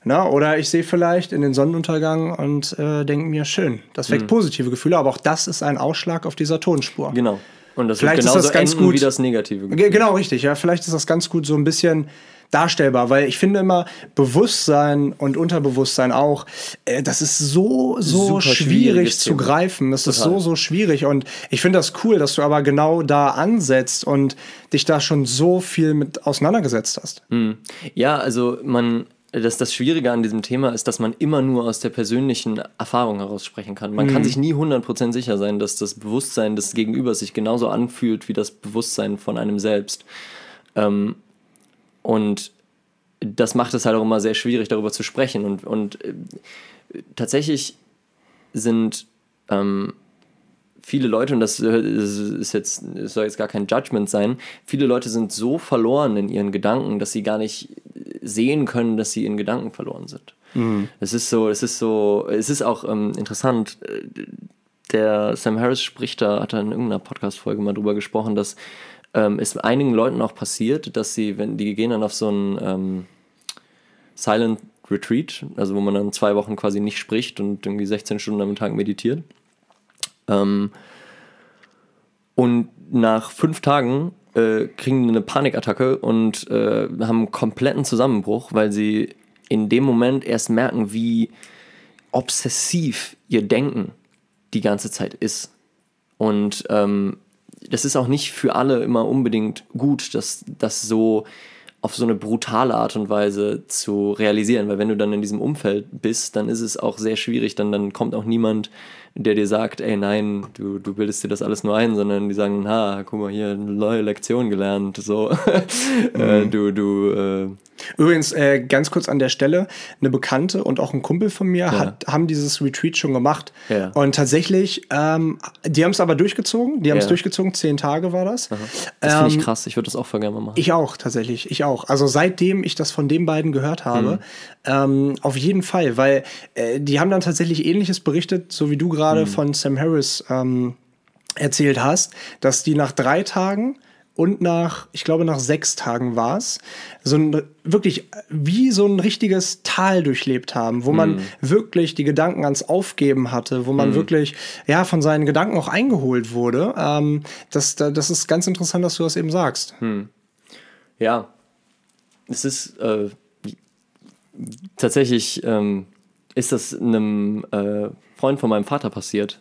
Na, oder ich sehe vielleicht in den Sonnenuntergang und äh, denke mir, schön, das weckt positive Gefühle, aber auch das ist ein Ausschlag auf dieser Tonspur. Genau. Und das Vielleicht wird ist das ganz gut. wie das Negative. Ge- Genau, richtig. Ja, vielleicht ist das ganz gut so ein bisschen darstellbar, weil ich finde immer Bewusstsein und Unterbewusstsein auch, äh, das ist so, so Super schwierig zu Thema. greifen. Das ist Total. so, so schwierig. Und ich finde das cool, dass du aber genau da ansetzt und dich da schon so viel mit auseinandergesetzt hast. Ja, also man, das, das Schwierige an diesem Thema ist, dass man immer nur aus der persönlichen Erfahrung heraus sprechen kann. Man kann sich nie 100% sicher sein, dass das Bewusstsein des Gegenübers sich genauso anfühlt wie das Bewusstsein von einem selbst. Ähm, und das macht es halt auch immer sehr schwierig, darüber zu sprechen. Und, und äh, tatsächlich sind ähm, viele Leute, und das äh, ist jetzt, es soll jetzt gar kein Judgment sein, viele Leute sind so verloren in ihren Gedanken, dass sie gar nicht sehen können, dass sie in Gedanken verloren sind. Es ist so, es ist so, es ist auch ähm, interessant. äh, Der Sam Harris spricht da, hat er in irgendeiner Podcast-Folge mal drüber gesprochen, dass ähm, es einigen Leuten auch passiert, dass sie, wenn die gehen dann auf so ein ähm, Silent Retreat, also wo man dann zwei Wochen quasi nicht spricht und irgendwie 16 Stunden am Tag meditiert. Ähm, und nach fünf Tagen äh, kriegen eine Panikattacke und äh, haben einen kompletten Zusammenbruch, weil sie in dem Moment erst merken, wie obsessiv ihr Denken die ganze Zeit ist. Und ähm, das ist auch nicht für alle immer unbedingt gut, das, das so auf so eine brutale Art und Weise zu realisieren, weil wenn du dann in diesem Umfeld bist, dann ist es auch sehr schwierig, dann, dann kommt auch niemand, der dir sagt, ey nein, du, du bildest dir das alles nur ein, sondern die sagen, ha, guck mal hier, eine neue Lektion gelernt, so, *laughs* äh, du, du, äh, Übrigens, äh, ganz kurz an der Stelle, eine Bekannte und auch ein Kumpel von mir hat, haben dieses Retreat schon gemacht. Ja. Und tatsächlich, ähm, die haben es aber durchgezogen. Die haben es Ja. durchgezogen, zehn Tage war das. das finde ich Ähm, krass, ich würde das auch voll gerne mal machen. Ich auch, tatsächlich. Ich auch. Also seitdem ich das von den beiden gehört habe, ähm, auf jeden Fall, weil äh, die haben dann tatsächlich ähnliches berichtet, so wie du gerade von Sam Harris ähm, erzählt hast, dass die nach drei Tagen und nach, ich glaube, nach sechs Tagen war es, so ein wirklich wie so ein richtiges Tal durchlebt haben, wo man wirklich die Gedanken ans Aufgeben hatte, wo man wirklich ja von seinen Gedanken auch eingeholt wurde. Ähm, das, das ist ganz interessant, dass du das eben sagst. Ja, es ist äh, tatsächlich ähm, ist das einem äh, Freund von meinem Vater passiert.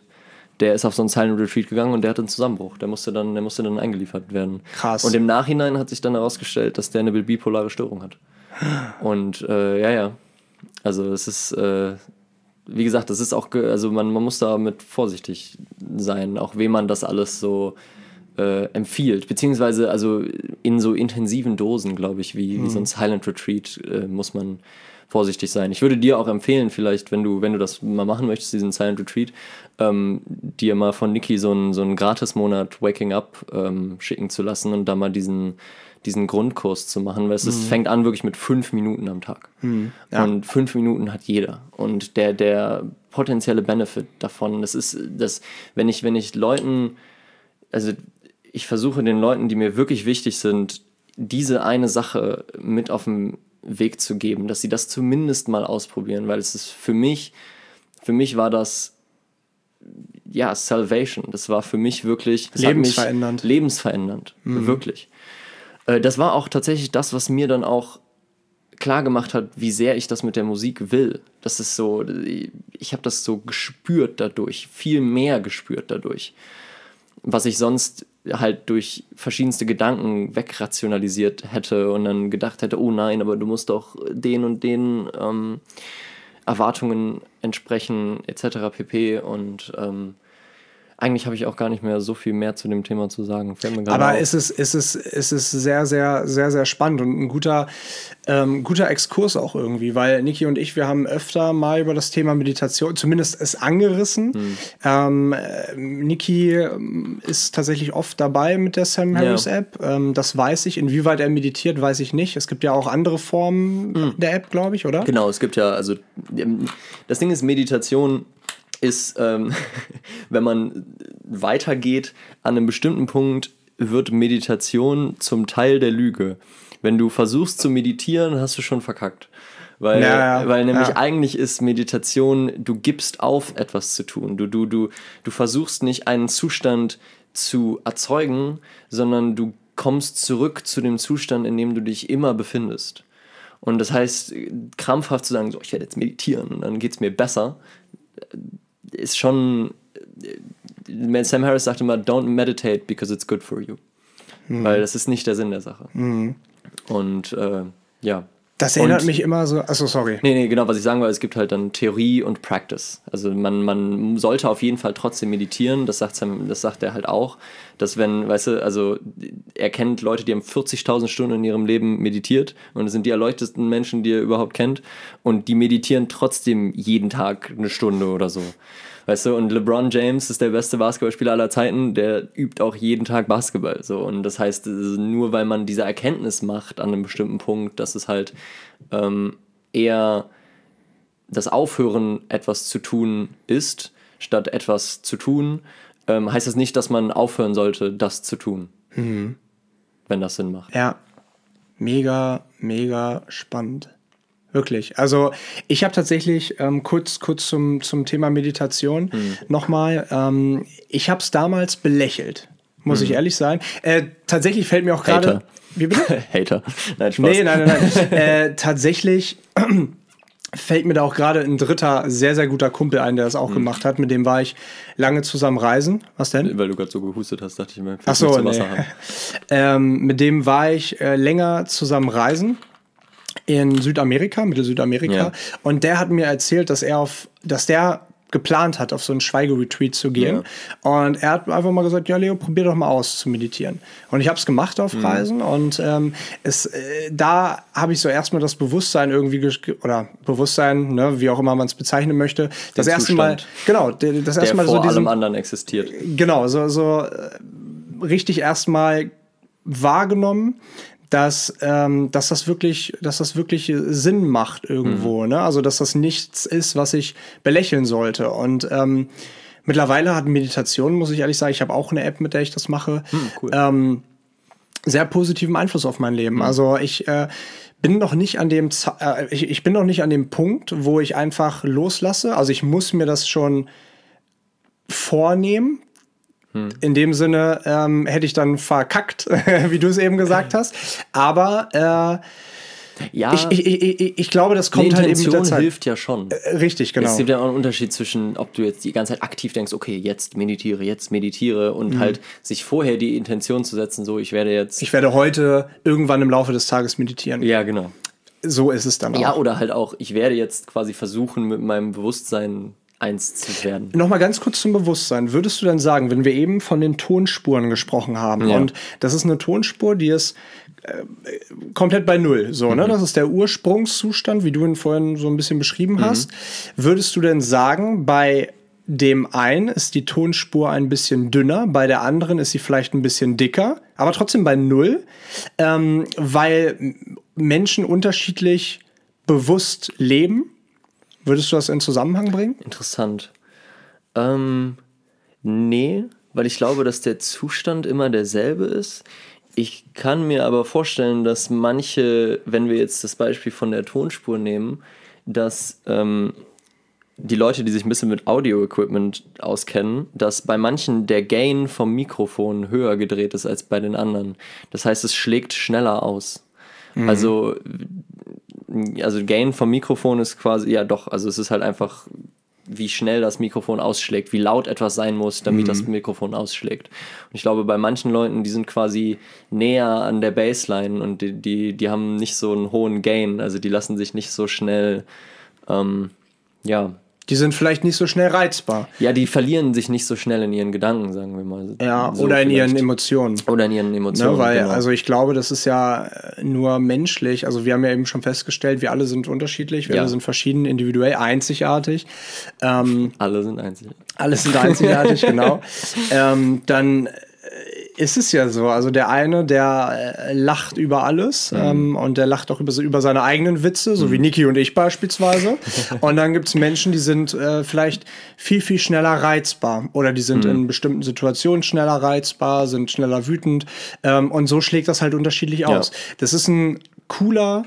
Der ist auf so einen Silent Retreat gegangen und der hatte einen Zusammenbruch. Der musste dann, der musste dann eingeliefert werden. Krass. Und im Nachhinein hat sich dann herausgestellt, dass der eine bipolare Störung hat. Und äh, ja, ja. Also es ist, äh, wie gesagt, das ist auch, also man, man muss damit vorsichtig sein, auch wem man das alles so äh, empfiehlt. Beziehungsweise also in so intensiven Dosen, glaube ich, wie, wie so ein Silent Retreat, äh, muss man vorsichtig sein. Ich würde dir auch empfehlen, vielleicht, wenn du, wenn du das mal machen möchtest, diesen Silent Retreat, ähm, dir mal von Niki so einen, so einen Gratis-Monat Waking Up ähm, schicken zu lassen und da mal diesen, diesen Grundkurs zu machen, weil es ist, fängt an wirklich mit fünf Minuten am Tag. ja. Und fünf Minuten hat jeder. Und der, der potenzielle Benefit davon, das ist, das, wenn ich, wenn ich Leuten, also ich versuche den Leuten, die mir wirklich wichtig sind, diese eine Sache mit auf den Weg zu geben, dass sie das zumindest mal ausprobieren, weil es ist für mich, für mich war das ja Salvation. Das war für mich wirklich hat mich Lebensverändernd. lebensverändernd, wirklich. Äh, Das war auch tatsächlich das, was mir dann auch klar gemacht hat, wie sehr ich das mit der Musik will. Das ist so, ich habe das so gespürt dadurch, viel mehr gespürt dadurch, was ich sonst halt durch verschiedenste Gedanken wegrationalisiert hätte und dann gedacht hätte, oh nein, aber du musst doch den und den ähm, Erwartungen entsprechen, etc. pp. Und ähm, eigentlich habe ich auch gar nicht mehr so viel mehr zu dem Thema zu sagen. Aber auf. es ist, es, ist, es ist sehr, sehr, sehr, sehr spannend und ein guter, ähm, guter Exkurs auch irgendwie, weil Niki und ich, wir haben öfter mal über das Thema Meditation, zumindest es angerissen. Hm. Ähm, äh, Niki ähm, ist tatsächlich oft dabei mit der Sam Harris Ja. App. Ähm, das weiß ich. Inwieweit er meditiert, weiß ich nicht. Es gibt ja auch andere Formen der App, glaube ich, oder? Genau, es gibt ja, also ähm, das Ding ist, Meditation ist, ähm, *laughs* wenn man weitergeht, an einem bestimmten Punkt wird Meditation zum Teil der Lüge. Wenn du versuchst zu meditieren, hast du schon verkackt. Weil, Ja, weil nämlich ja. eigentlich ist Meditation, du gibst auf, etwas zu tun. Du, du, du, du versuchst nicht einen Zustand zu erzeugen, sondern du kommst zurück zu dem Zustand, in dem du dich immer befindest. Und das heißt, krampfhaft zu sagen, so, ich werde jetzt meditieren und dann geht es mir besser, ist schon. äh, Sam Harris sagt immer, don't meditate because it's good for you. Weil das ist nicht der Sinn der Sache. Und äh, ja. Das erinnert Und- mich immer so. Achso, sorry. Nee, nee, genau, was ich sagen wollte, es gibt halt dann Theorie und Practice. Also man, man sollte auf jeden Fall trotzdem meditieren, das sagt, Sam, das sagt er halt auch, dass wenn, weißt du, also er kennt Leute, die haben 40.000 Stunden in ihrem Leben meditiert und das sind die erleuchtesten Menschen, die er überhaupt kennt und die meditieren trotzdem jeden Tag eine Stunde oder so. Weißt du, und LeBron James ist der beste Basketballspieler aller Zeiten, der übt auch jeden Tag Basketball. So. Und das heißt, nur weil man diese Erkenntnis macht an einem bestimmten Punkt, dass es halt ähm, eher das Aufhören, etwas zu tun ist, statt etwas zu tun, ähm, heißt das nicht, dass man aufhören sollte, das zu tun. Wenn das Sinn macht. Ja, mega, mega spannend. Wirklich. Also ich habe tatsächlich ähm, kurz, kurz zum, zum Thema Meditation nochmal, ähm, ich habe es damals belächelt, muss ich ehrlich sein. Äh, tatsächlich fällt mir auch gerade... Hater. Wie bitte? *laughs* Hater. Nein, Spaß. Nee, nein, nein, nein. *laughs* äh, tatsächlich *clears throat* fällt mir da auch gerade ein dritter sehr, sehr guter Kumpel ein, der das auch gemacht hat. Mit dem war ich lange zusammen reisen. Was denn? Weil du gerade so gehustet hast, dachte ich mir, Ach so, nee. *laughs* Ähm, mit dem war ich äh, länger zusammen reisen in Südamerika, Mittel-Südamerika. Ja. Und der hat mir erzählt, dass er auf, dass der geplant hat, auf so einen Schweigeretreat zu gehen. Und er hat einfach mal gesagt, ja, Leo, probier doch mal aus zu meditieren. Und ich habe es gemacht auf Mhm. Reisen und ähm, es, äh, da habe ich so erstmal das Bewusstsein irgendwie, oder Bewusstsein, ne, wie auch immer man es bezeichnen möchte, das erste Mal, Zustand. genau, der- das erste Mal vor so diesen, allem anderen existiert. genau, so, so äh, richtig erstmal wahrgenommen, dass, ähm, dass das wirklich, dass das wirklich Sinn macht irgendwo, ne? Also dass das nichts ist, was ich belächeln sollte. Und ähm, mittlerweile hat Meditation, muss ich ehrlich sagen, ich habe auch eine App, mit der ich das mache. cool. ähm, sehr positiven Einfluss auf mein Leben. Also ich äh, bin noch nicht an dem äh, ich, ich bin noch nicht an dem Punkt, wo ich einfach loslasse. Also ich muss mir das schon vornehmen. In dem Sinne ähm, hätte ich dann verkackt, *laughs* wie du es eben gesagt hast. Aber äh, Ja, ich, ich, ich, ich, glaube, das kommt halt eben mit der Intention Zeit. hilft ja schon. Richtig, genau. Es gibt ja auch einen Unterschied zwischen, ob du jetzt die ganze Zeit aktiv denkst, okay, jetzt meditiere, jetzt meditiere Mhm. und halt sich vorher die Intention zu setzen, so ich werde jetzt. Ich werde heute irgendwann im Laufe des Tages meditieren. ja, genau. So ist es dann auch. Ja, oder halt auch, ich werde jetzt quasi versuchen, mit meinem Bewusstsein eins zu werden. Nochmal ganz kurz zum Bewusstsein. Würdest du dann sagen, wenn wir eben von den Tonspuren gesprochen haben Ja. und das ist eine Tonspur, die ist äh, komplett bei Null, so, ne? Das ist der Ursprungszustand, wie du ihn vorhin so ein bisschen beschrieben hast. Würdest du denn sagen, bei dem einen ist die Tonspur ein bisschen dünner, bei der anderen ist sie vielleicht ein bisschen dicker, aber trotzdem bei Null, ähm, weil Menschen unterschiedlich bewusst leben? Würdest du das in Zusammenhang bringen? Interessant. Ähm, nee, weil ich glaube, dass der Zustand immer derselbe ist. Ich kann mir aber vorstellen, dass manche, wenn wir jetzt das Beispiel von der Tonspur nehmen, dass ähm, die Leute, die sich ein bisschen mit Audio-Equipment auskennen, dass bei manchen der Gain vom Mikrofon höher gedreht ist als bei den anderen. Das heißt, es schlägt schneller aus. Also, also Gain vom Mikrofon ist quasi, ja doch, also es ist halt einfach, wie schnell das Mikrofon ausschlägt, wie laut etwas sein muss, damit das Mikrofon ausschlägt. Und ich glaube, bei manchen Leuten, die sind quasi näher an der Baseline und die, die, die haben nicht so einen hohen Gain, also die lassen sich nicht so schnell, ähm, ja, Die sind vielleicht nicht so schnell reizbar. ja, die verlieren sich nicht so schnell in ihren Gedanken, sagen wir mal. Ja, So oder in ihren vielleicht. Emotionen. Oder in ihren Emotionen. Ne, weil, genau. also ich glaube, das ist ja äh, nur menschlich. Also wir haben ja eben schon festgestellt, wir alle sind unterschiedlich, wir Ja. alle sind verschieden, individuell, einzigartig. Ähm, Alle sind einzig. alle sind einzigartig, *laughs* genau. Ähm, dann ist es ja so. Also der eine, der äh, lacht über alles ähm, und der lacht auch über, über seine eigenen Witze, so wie Niki und ich beispielsweise. *laughs* und dann gibt es Menschen, die sind äh, vielleicht viel, viel schneller reizbar oder die sind in bestimmten Situationen schneller reizbar, sind schneller wütend. Ähm, und so schlägt das halt unterschiedlich aus. Das ist ein cooler,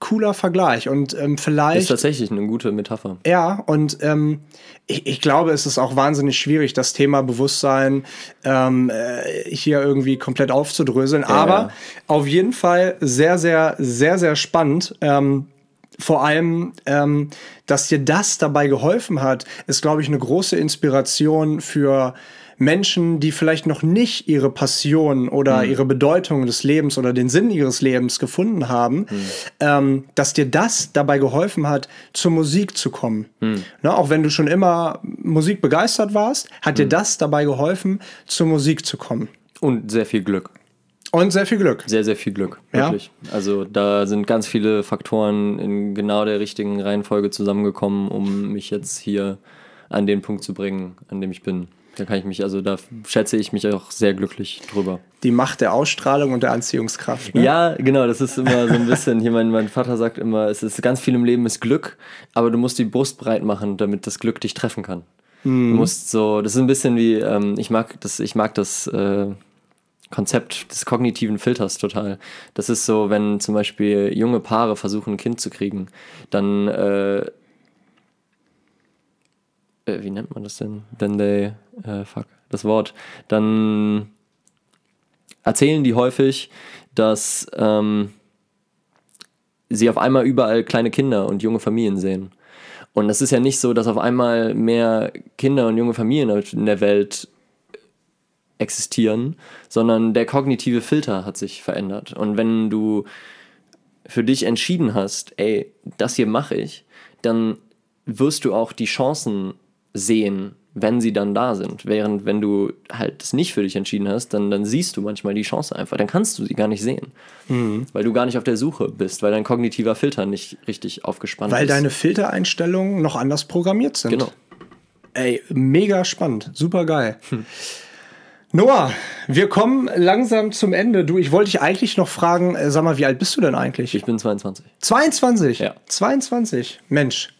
cooler Vergleich. Und ähm, Ist vielleicht. tatsächlich eine gute Metapher. Ja, und ähm, ich, ich glaube, es ist auch wahnsinnig schwierig, das Thema Bewusstsein ähm, äh, hier irgendwie komplett aufzudröseln. Aber ja. auf jeden Fall sehr, sehr, sehr, sehr spannend. Ähm, vor allem, ähm, dass dir das dabei geholfen hat, ist, glaube ich, eine große Inspiration für Menschen, die vielleicht noch nicht ihre Passion oder ihre Bedeutung des Lebens oder den Sinn ihres Lebens gefunden haben, ähm, dass dir das dabei geholfen hat, zur Musik zu kommen. Ne, auch wenn du schon immer Musik begeistert warst, hat dir das dabei geholfen, zur Musik zu kommen. Und sehr viel Glück. Und sehr viel Glück. Sehr, sehr viel Glück. Ja. Wirklich. Also da sind ganz viele Faktoren in genau der richtigen Reihenfolge zusammengekommen, um mich jetzt hier an den Punkt zu bringen, an dem ich bin. Da kann ich mich, also da schätze ich mich auch sehr glücklich drüber. Die Macht der Ausstrahlung und der Anziehungskraft. Ne? Ja, genau, das ist immer so ein bisschen, hier mein, mein Vater sagt immer, es ist ganz viel im Leben ist Glück, aber du musst die Brust breit machen, damit das Glück dich treffen kann. Du musst so, das ist ein bisschen wie, ähm, ich mag das, ich mag das äh, Konzept des kognitiven Filters total. Das ist so, wenn zum Beispiel junge Paare versuchen, ein Kind zu kriegen, dann äh, äh, wie nennt man das denn? Then they, äh, fuck, das Wort. Dann erzählen die häufig, dass ähm, sie auf einmal überall kleine Kinder und junge Familien sehen. Und es ist ja nicht so, dass auf einmal mehr Kinder und junge Familien in der Welt existieren, sondern der kognitive Filter hat sich verändert. Und wenn du für dich entschieden hast, ey, das hier mache ich, dann wirst du auch die Chancen sehen, wenn sie dann da sind. Während wenn du halt es nicht für dich entschieden hast, dann, dann siehst du manchmal die Chance einfach. Dann kannst du sie gar nicht sehen. Weil du gar nicht auf der Suche bist, weil dein kognitiver Filter nicht richtig aufgespannt Weil ist. deine Filtereinstellungen noch anders programmiert sind. Genau. Ey, mega spannend, super geil. Hm. *laughs* Noah, wir kommen langsam zum Ende. Du, ich wollte dich eigentlich noch fragen, äh, sag mal, wie alt bist du denn eigentlich? Ich bin 22. 22? Ja. 22. Mensch,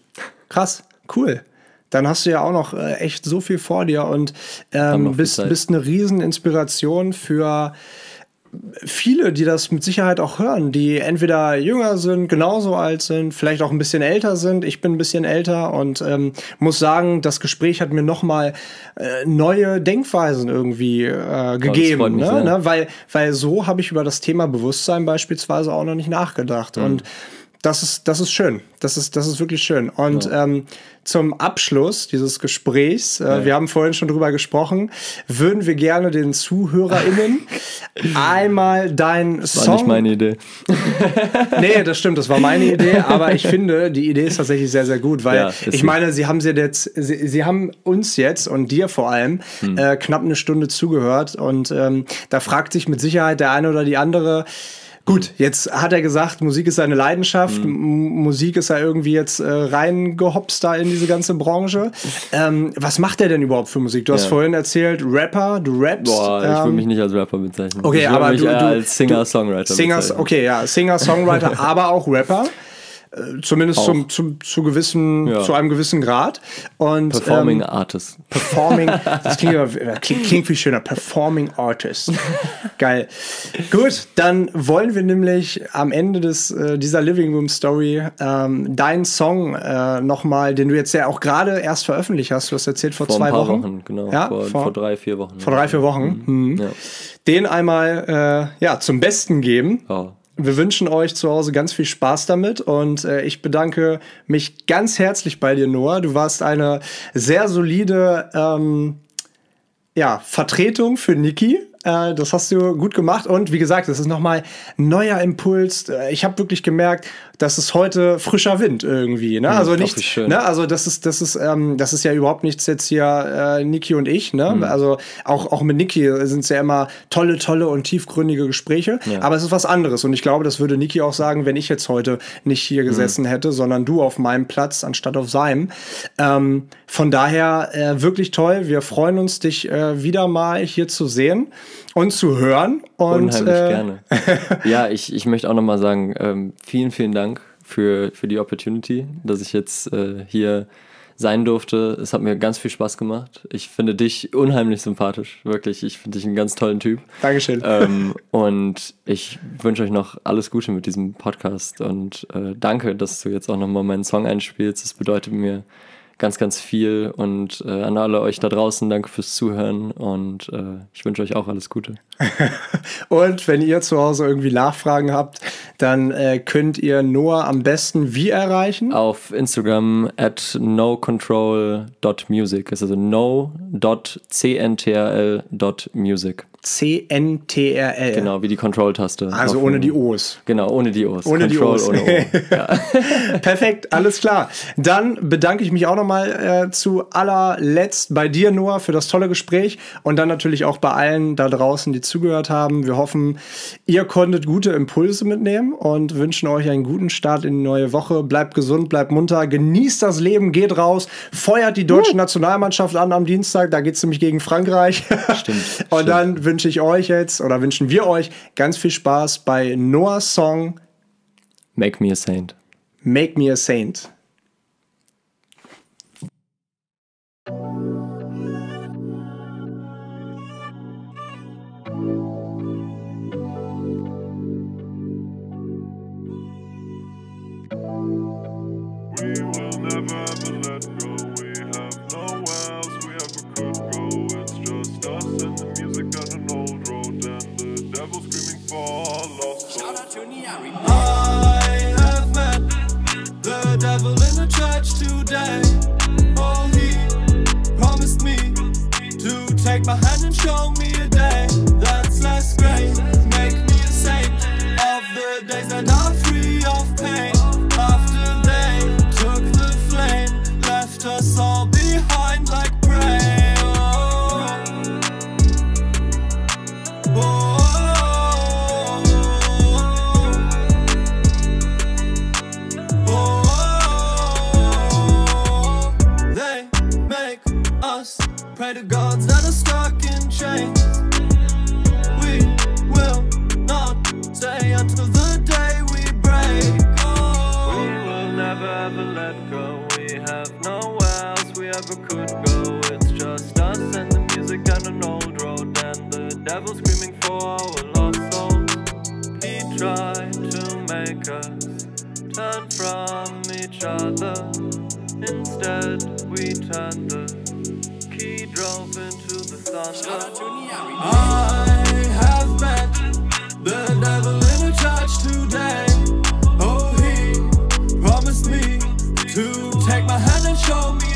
krass, cool. Dann hast du ja auch noch äh, echt so viel vor dir und ähm, bist, bist eine Rieseninspiration für viele, die das mit Sicherheit auch hören, die entweder jünger sind, genauso alt sind, vielleicht auch ein bisschen älter sind. Ich bin ein bisschen älter und ähm, muss sagen, das Gespräch hat mir nochmal äh, neue Denkweisen irgendwie äh, gegeben. mich ne? Ne? Weil, weil so habe ich über das Thema Bewusstsein beispielsweise auch noch nicht nachgedacht. Mhm. Und das ist, das ist schön. Das ist, das ist wirklich schön. Und ja. ähm, zum Abschluss dieses Gesprächs, äh, ja. wir haben vorhin schon drüber gesprochen, würden wir gerne den ZuhörerInnen *laughs* einmal dein Song. War nicht meine Idee. *laughs* nee, das stimmt, das war meine Idee, *laughs* aber ich finde, die Idee ist tatsächlich sehr, sehr gut, weil ja, ich meine, sie haben sie jetzt, sie, sie haben uns jetzt und dir vor allem hm. äh, knapp eine Stunde zugehört und ähm, da fragt sich mit Sicherheit der eine oder die andere, Gut, jetzt hat er gesagt, Musik ist seine Leidenschaft. Mhm. Musik ist er irgendwie jetzt äh, reingehopst da in diese ganze Branche. Ähm, was macht er denn überhaupt für Musik? Du hast ja. vorhin erzählt, Rapper, du rappst. Boah, ich würde mich nicht als Rapper bezeichnen. Okay, aber du, du als Singer-Songwriter. Singer, okay, ja, Singer-Songwriter, *laughs* aber auch Rapper. Äh, zumindest zum, zum, zu, gewissen, ja. zu einem gewissen Grad. Und, Performing ähm, Artist. Performing, *laughs* das klingt, aber, klingt, klingt viel schöner. Performing Artist. Geil. Gut, dann wollen wir nämlich am Ende des, äh, dieser Living Room Story ähm, deinen Song äh, nochmal, den du jetzt ja auch gerade erst veröffentlicht hast. Du hast erzählt vor, vor zwei Wochen. Wochen. Genau, ja? vor, vor, vor, drei, vier Wochen. Vor drei, vier Wochen. Mhm. Mhm. Ja. Den einmal äh, ja, zum Besten geben. Oh. Wir wünschen euch zu Hause ganz viel Spaß damit und äh, ich bedanke mich ganz herzlich bei dir, Noah. Du warst eine sehr solide ähm, ja, Vertretung für Niki. Äh, das hast du gut gemacht und wie gesagt, das ist nochmal neuer Impuls. Äh, ich habe wirklich gemerkt, das ist heute frischer Wind irgendwie. Ne? Mhm, also nicht, ne? also das ist, das ist, ähm, das ist ja überhaupt nichts jetzt hier äh, Niki und ich. Ne? Mhm. Also auch, auch mit Niki sind es ja immer tolle, tolle und tiefgründige Gespräche. Ja. Aber es ist was anderes und ich glaube, das würde Niki auch sagen, wenn ich jetzt heute nicht hier mhm. gesessen mhm. hätte, sondern du auf meinem Platz anstatt auf seinem. Ähm, von daher äh, wirklich toll. Wir freuen uns, dich äh, wieder mal hier zu sehen und zu hören. Und, Unheimlich äh, gerne. ja, ich, ich möchte auch nochmal sagen, ähm, vielen, vielen Dank für, für die Opportunity, dass ich jetzt äh, hier sein durfte. Es hat mir ganz viel Spaß gemacht. Ich finde dich unheimlich sympathisch, wirklich. Ich finde dich einen ganz tollen Typ. Dankeschön. Ähm, und ich wünsche euch noch alles Gute mit diesem Podcast und äh, danke, dass du jetzt auch nochmal meinen Song einspielst. Das bedeutet mir ganz, ganz viel. Und äh, an alle euch da draußen, danke fürs Zuhören und äh, ich wünsche euch auch alles Gute. *laughs* und wenn ihr zu Hause irgendwie Nachfragen habt, dann äh, könnt ihr Noah am besten wie erreichen? Auf Instagram at nocontrol.music. Ist also no.cntrl.music. C-N-T-R-L. Genau, wie die Control-Taste. Also ohne die O's. Genau, ohne die O's. Ohne Control, die O's. Ohne o. *laughs* ja. *laughs* Perfekt, alles klar. Dann bedanke ich mich auch nochmal äh, zu allerletzt bei dir, Noah, für das tolle Gespräch und dann natürlich auch bei allen da draußen, die zugehört haben. Wir hoffen, ihr konntet gute Impulse mitnehmen und wünschen euch einen guten Start in die neue Woche. Bleibt gesund, bleibt munter, genießt das Leben, geht raus, feuert die deutsche uh. Nationalmannschaft an am Dienstag. Da geht es nämlich gegen Frankreich. Stimmt. *laughs* und dann wünsche ich euch jetzt oder wünschen wir euch ganz viel Spaß bei Noahs Song Make Me a Saint. Make Me a Saint. Yeah. behind and show gods that are stuck in chains. We will not stay until the day we break. Oh. We will never ever let go. We have nowhere else we ever could go. It's just us and the music and an old road And the devil screaming for our lost souls. He tried to make us turn from each other. Instead we turn the drove into the thunder. I have met the devil in a church today. Oh, he promised me to take my hand and show me.